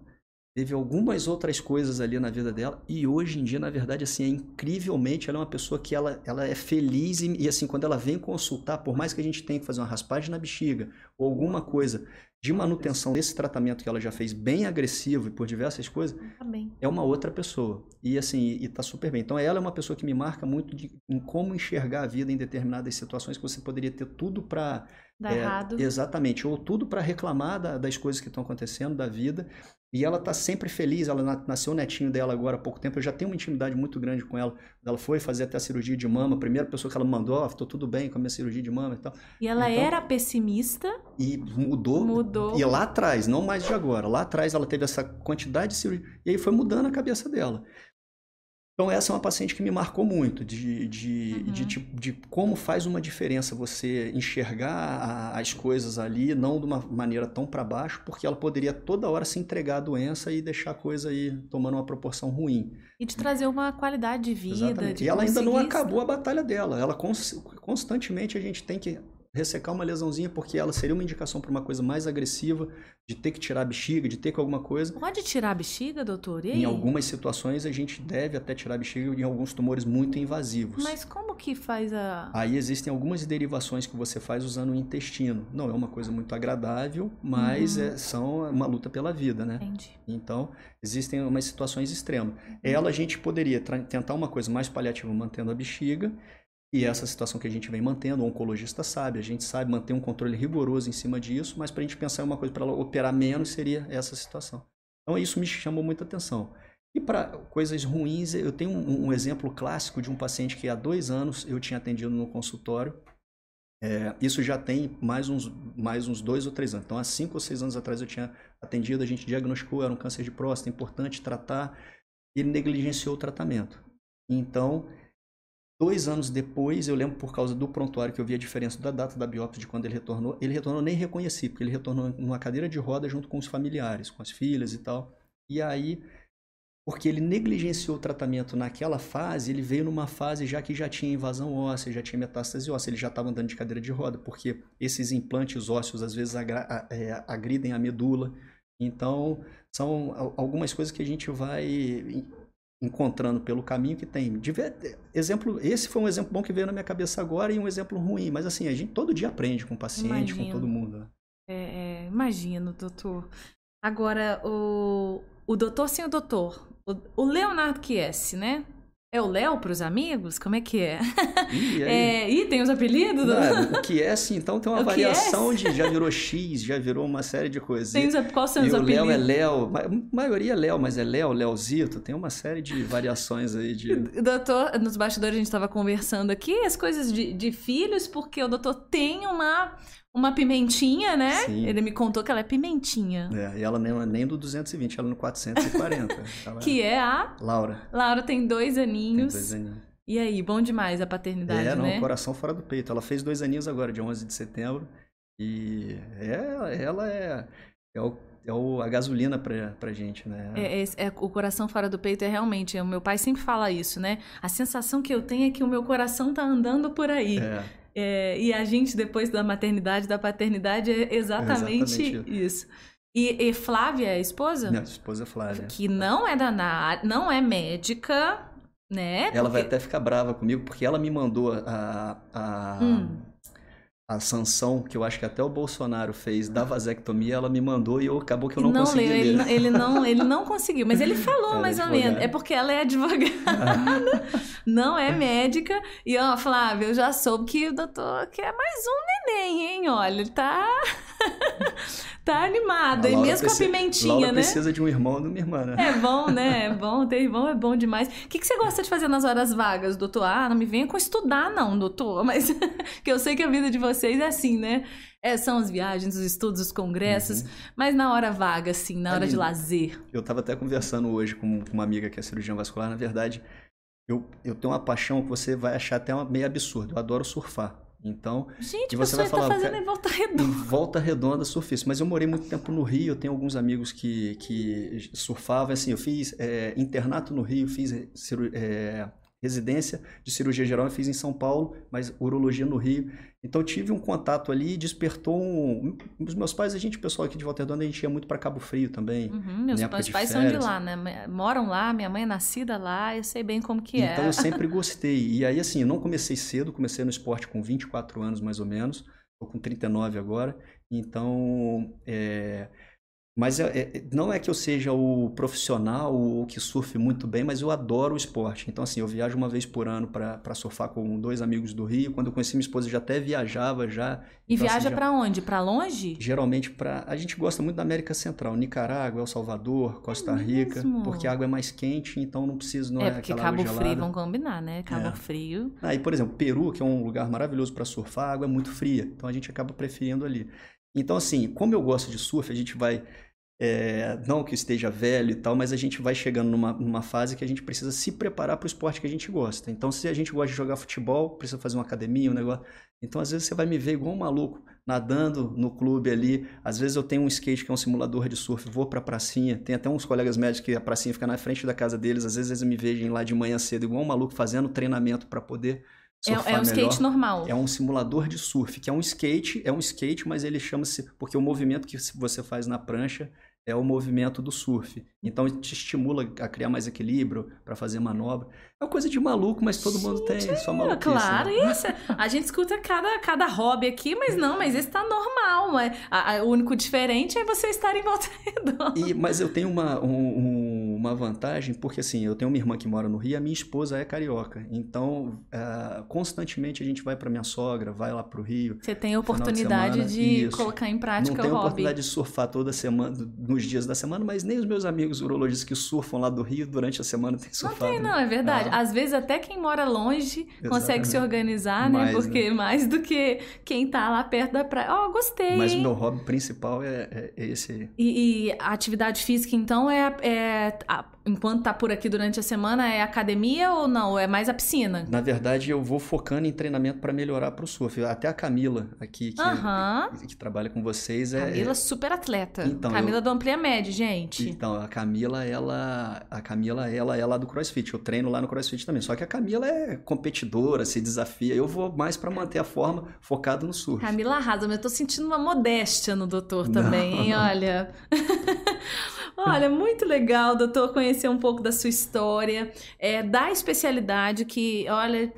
teve algumas outras coisas ali na vida dela e hoje em dia, na verdade, assim, é incrivelmente, ela é uma pessoa que ela, ela é feliz e, e, assim, quando ela vem consultar, por mais que a gente tenha que fazer uma raspagem na bexiga ou alguma coisa de manutenção desse tratamento que ela já fez bem agressivo e por diversas coisas, Tá é uma outra pessoa. E assim, e, e tá super bem. Então ela é uma pessoa que me marca muito de, em como enxergar a vida em determinadas situações que você poderia ter tudo para Dá é, errado. Exatamente, ou tudo para reclamar da, das coisas que estão acontecendo, da vida. E ela tá sempre feliz, ela na- nasceu o netinho dela agora há pouco tempo, eu já tenho uma intimidade muito grande com ela. Ela foi fazer até a cirurgia de mama, a primeira pessoa que ela mandou, ó, tô tudo bem com a minha cirurgia de mama e tal. E ela Então- era pessimista, E mudou. Mudou. E lá atrás, não mais de agora. Lá atrás ela teve essa quantidade de cirurgia. E aí foi mudando a cabeça dela. Então, essa é uma paciente que me marcou muito, de, de, uhum. de, de, de, como faz uma diferença você enxergar a, as coisas ali, não de uma maneira tão para baixo, porque ela poderia toda hora se entregar à doença e deixar a coisa aí tomando uma proporção ruim. E de trazer uma qualidade de vida. Exatamente. e ela ainda não acabou a batalha dela. Ela constantemente a gente tem que ressecar uma lesãozinha, porque ela seria uma indicação para uma coisa mais agressiva, de ter que tirar a bexiga, de ter que alguma coisa. Pode tirar a bexiga, doutor? Em algumas situações a gente deve até tirar a bexiga em alguns tumores muito invasivos. Mas como que faz a. Aí existem algumas derivações que você faz usando o intestino. Não é uma coisa muito agradável, mas uhum. é, são uma luta pela vida, né? Entendi. Então, existem umas situações extremas. Ela a gente poderia tentar uma coisa mais paliativa mantendo a bexiga e essa situação que a gente vem mantendo, o oncologista sabe, a gente sabe manter um controle rigoroso em cima disso, mas para a gente pensar em uma coisa para ela operar menos seria essa situação. Então isso me chamou muita atenção. E para coisas ruins, eu tenho um, um, exemplo clássico de um paciente que há dois anos eu tinha atendido no consultório. É, isso já tem mais uns, mais uns dois ou três anos. Então, há cinco ou seis anos atrás eu tinha atendido, a gente diagnosticou, era um câncer de próstata, importante tratar. Ele negligenciou o tratamento. Então, Dois anos depois, eu lembro por causa do prontuário que eu vi a diferença da data da biópsia de quando ele retornou. Ele retornou, nem reconheci, porque ele retornou numa cadeira de roda junto com os familiares, com as filhas e tal. E aí, porque ele negligenciou o tratamento naquela fase, ele veio numa fase já que já tinha invasão óssea, já tinha metástase óssea, ele já estava andando de cadeira de roda, porque esses implantes ósseos às vezes é, agridem a medula. Então, são algumas coisas que a gente vai encontrando pelo caminho que tem. Exemplo, esse foi um exemplo bom que veio na minha cabeça agora e um exemplo ruim, mas assim, a gente todo dia aprende com o paciente, imagino. com todo mundo. Né? É, é, imagino, doutor. Agora, o, o doutor sem o doutor, o, o Leonardo Chiesi, né? É o Léo para os amigos? Como é que é? Ih, é, ih tem os apelidos? Não, o que é, sim. Então tem uma o variação de já virou X, já virou uma série de coisas. Tem os, quais são e os o apelidos? Léo é Léo, a maioria é Léo, mas é Léo, Léozito. Tem uma série de variações aí de... Doutor, nos bastidores a gente estava conversando aqui as coisas de, de filhos, porque o doutor tem uma uma pimentinha, né? Sim. Ele me contou que ela é pimentinha. É, e ela nem, nem do 220, ela é no 440. que é a? Laura. Laura tem dois aninhos. Tem dois aninhos. E aí, bom demais a paternidade, é, não, né? coração fora do peito. Ela fez dois aninhos agora, dia 11 de setembro. E é, ela é, é, o, é o, a gasolina pra, pra gente, né? É, é, é, o coração fora do peito é realmente... O meu pai sempre fala isso, né? A sensação que eu tenho é que o meu coração tá andando por aí. É. É, e a gente, depois da maternidade, da paternidade, é exatamente, exatamente isso. E, e, Flávia, é a esposa? Minha esposa é Flávia. Que não é da não é médica, né? Ela porque... vai até ficar brava comigo, porque ela me mandou a, a, hum a sanção que eu acho que até o Bolsonaro fez da vasectomia, ela me mandou e eu, acabou que eu não, não consegui ler. Ele, ele, não, ele não conseguiu, mas ele falou ela é mais é ou menos. É porque ela é advogada, não é médica. E, ó, Flávia, eu já soube que o doutor quer mais um neném, hein? Olha, ele tá... tá animada. E mesmo com a pimentinha, Laura né? precisa de um irmão ou de uma irmã, né? É bom, né? É bom. Ter irmão é bom demais. O que, que você gosta de fazer nas horas vagas, doutor? Ah, não me venha com estudar, não, doutor. Mas que eu sei que a vida de vocês é assim, né? É, são as viagens, os estudos, os congressos, uhum. mas na hora vaga, assim, na hora de lazer. Eu estava até conversando hoje com uma amiga que é cirurgiã vascular, na verdade, eu, eu tenho uma paixão que você vai achar até meio absurdo. Eu adoro surfar. Então, Gente, você vai falar, tá fazendo em volta redonda. Em volta redonda surfista. Mas eu morei muito tempo no Rio, eu tenho alguns amigos que, que surfavam. Assim, eu fiz é, internato no Rio, fiz é, residência de cirurgia geral eu fiz em São Paulo, mas urologia no Rio. Então tive um contato ali, despertou um... Os meus pais, a gente, o pessoal aqui de Volta Redonda, a gente ia muito para Cabo Frio também. Uhum, meus, meus pais são de lá, né? Moram lá, minha mãe é nascida lá, eu sei bem como que então, é. Então eu sempre gostei. E aí, assim, eu não comecei cedo, comecei no esporte com 24 anos mais ou menos, estou com 39 agora. Então, é mas é, é, não é que eu seja o profissional ou que surfe muito bem, mas eu adoro o esporte. Então, assim, eu viajo uma vez por ano para surfar com dois amigos do Rio. Quando eu conheci minha esposa, eu já até viajava já. E então, viaja assim, para onde? Para longe? Geralmente para. A gente gosta muito da América Central, Nicarágua, El Salvador, Costa é Rica, porque a água é mais quente, então não precisa. Não é, é porque Cabo Frio, vão combinar, né? Cabo é. Frio. Aí, ah, por exemplo, Peru, que é um lugar maravilhoso para surfar, a água é muito fria, então a gente acaba preferindo ali. Então, assim, como eu gosto de surf, a gente vai É, não que esteja velho e tal, mas a gente vai chegando numa, numa fase que a gente precisa se preparar para o esporte que a gente gosta. Então, se a gente gosta de jogar futebol, precisa fazer uma academia, um negócio. Então, às vezes, você vai me ver igual um maluco, nadando no clube ali. Às vezes, eu tenho um skate que é um simulador de surf, vou para a pracinha. Tem até uns colegas médicos que a pracinha fica na frente da casa deles. Às vezes, eles me veem lá de manhã cedo, igual um maluco, fazendo treinamento para poder é, é, um skate normal. É um simulador de surf, que é um skate, é um skate, mas ele chama-se. Porque o movimento que você faz na prancha é o movimento do surf. Então te estimula a criar mais equilíbrio para fazer manobra. É uma coisa de maluco, mas todo mundo tem só maluquice. Claro, né? isso. A gente escuta cada, cada hobby aqui, mas não, mas esse tá normal. Mas a, a, o único diferente é você estar em volta redonda. E, mas eu tenho uma, um, uma vantagem, porque assim, eu tenho uma irmã que mora no Rio, a minha esposa é carioca. Então, uh, constantemente a gente vai para minha sogra, vai lá pro Rio. Você tem a oportunidade de, de colocar em prática não o hobby. Não tenho oportunidade de surfar toda semana, nos dias da semana, mas nem os meus amigos urologistas que surfam lá do Rio durante a semana têm surfado. Não tem, não, é verdade. Ah. Às vezes até quem mora longe Exatamente. consegue se organizar, né? Mais, Porque né? mais do que quem tá lá perto da praia. Ó, oh, gostei. Mas o meu hobby principal é, é, é esse aí. E, e, a atividade física, então, é, é a, enquanto tá por aqui durante a semana, é academia ou não? É mais a piscina? Na verdade, eu vou focando em treinamento para melhorar pro surf. Até a Camila aqui, que, que, que trabalha com vocês, é. Camila, super atleta. Então, Camila eu... do Amplia Med, gente. Então, a Camila, ela. A Camila, ela é lá do CrossFit. Eu treino lá no CrossFit também. Só que a Camila é competidora, se desafia. Eu vou mais para manter a forma focado no surf. Camila arrasa, mas eu tô sentindo uma modéstia no doutor também, não. hein? Olha. Olha, muito legal, doutor, conhecer um pouco da sua história, é, da especialidade que, olha,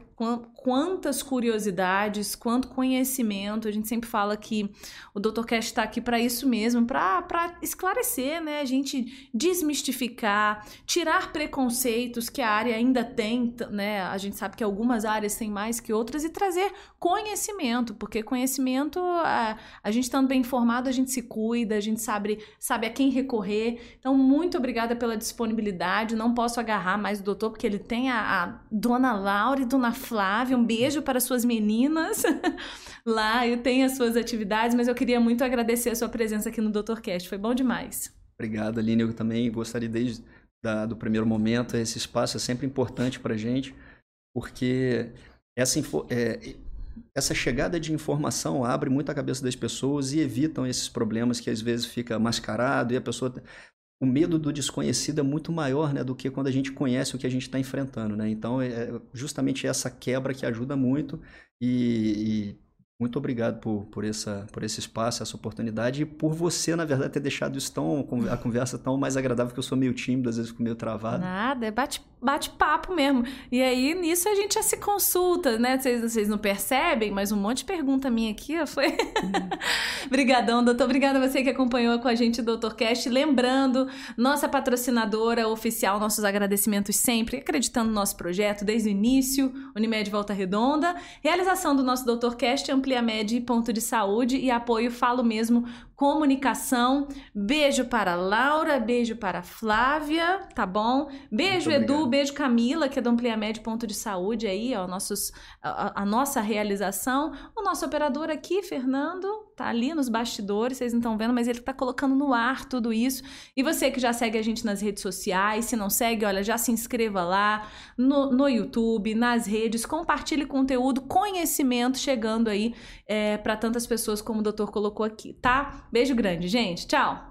quantas curiosidades, quanto conhecimento. A gente sempre fala que o Dr. Cash está aqui para isso mesmo, para esclarecer, né? A gente desmistificar, tirar preconceitos que a área ainda tem, né? A gente sabe que algumas áreas têm mais que outras e trazer conhecimento, porque conhecimento, a, a gente estando bem informado, a gente se cuida, a gente sabe, sabe a quem recorrer. Então, muito obrigada pela disponibilidade. Não posso agarrar mais o doutor, porque ele tem a, a dona Laura e dona Flávia. Um beijo para suas meninas lá. Eu tenho as suas atividades, mas eu queria muito agradecer a sua presença aqui no Dr. Cast. Foi bom demais. Obrigado, Aline. Eu também gostaria desde da, do primeiro momento. Esse espaço é sempre importante para a gente, porque essa, é, essa chegada de informação abre muito a cabeça das pessoas e evitam esses problemas que às vezes fica mascarado e a pessoa o medo do desconhecido é muito maior né, do que quando a gente conhece o que a gente está enfrentando. Né? Então, é, é justamente essa quebra que ajuda muito e, e muito obrigado por, por, essa, por esse espaço, essa oportunidade e por você, na verdade, ter deixado isso tão, a conversa tão mais agradável, que eu sou meio tímido, às vezes fico meio travado. Nada, é bate, bate-papo mesmo. E aí, nisso, a gente já se consulta, né? Vocês, vocês não percebem, mas um monte de pergunta minha aqui foi. Obrigadão, doutor. Obrigada a você que acompanhou com a gente o Doutor Cast. Lembrando, nossa patrocinadora oficial, nossos agradecimentos sempre, acreditando no nosso projeto desde o início, Unimed Volta Redonda. Realização do nosso Doutor Cast, amplia Ampliamed Ponto de Saúde e apoio Falo Mesmo Comunicação. Beijo para Laura, beijo para Flávia, tá bom? Beijo Edu, beijo Camila, que é do Ampliamed Ponto de Saúde aí, ó, nossos, a, a nossa realização. O nosso operador aqui, Fernando, tá ali nos bastidores, vocês não estão vendo, mas ele tá colocando no ar tudo isso. E você que já segue a gente nas redes sociais, se não segue, olha, já se inscreva lá no, no YouTube, nas redes, compartilhe conteúdo, conhecimento chegando aí é, para tantas pessoas como o doutor colocou aqui, tá? Beijo grande, gente. Tchau!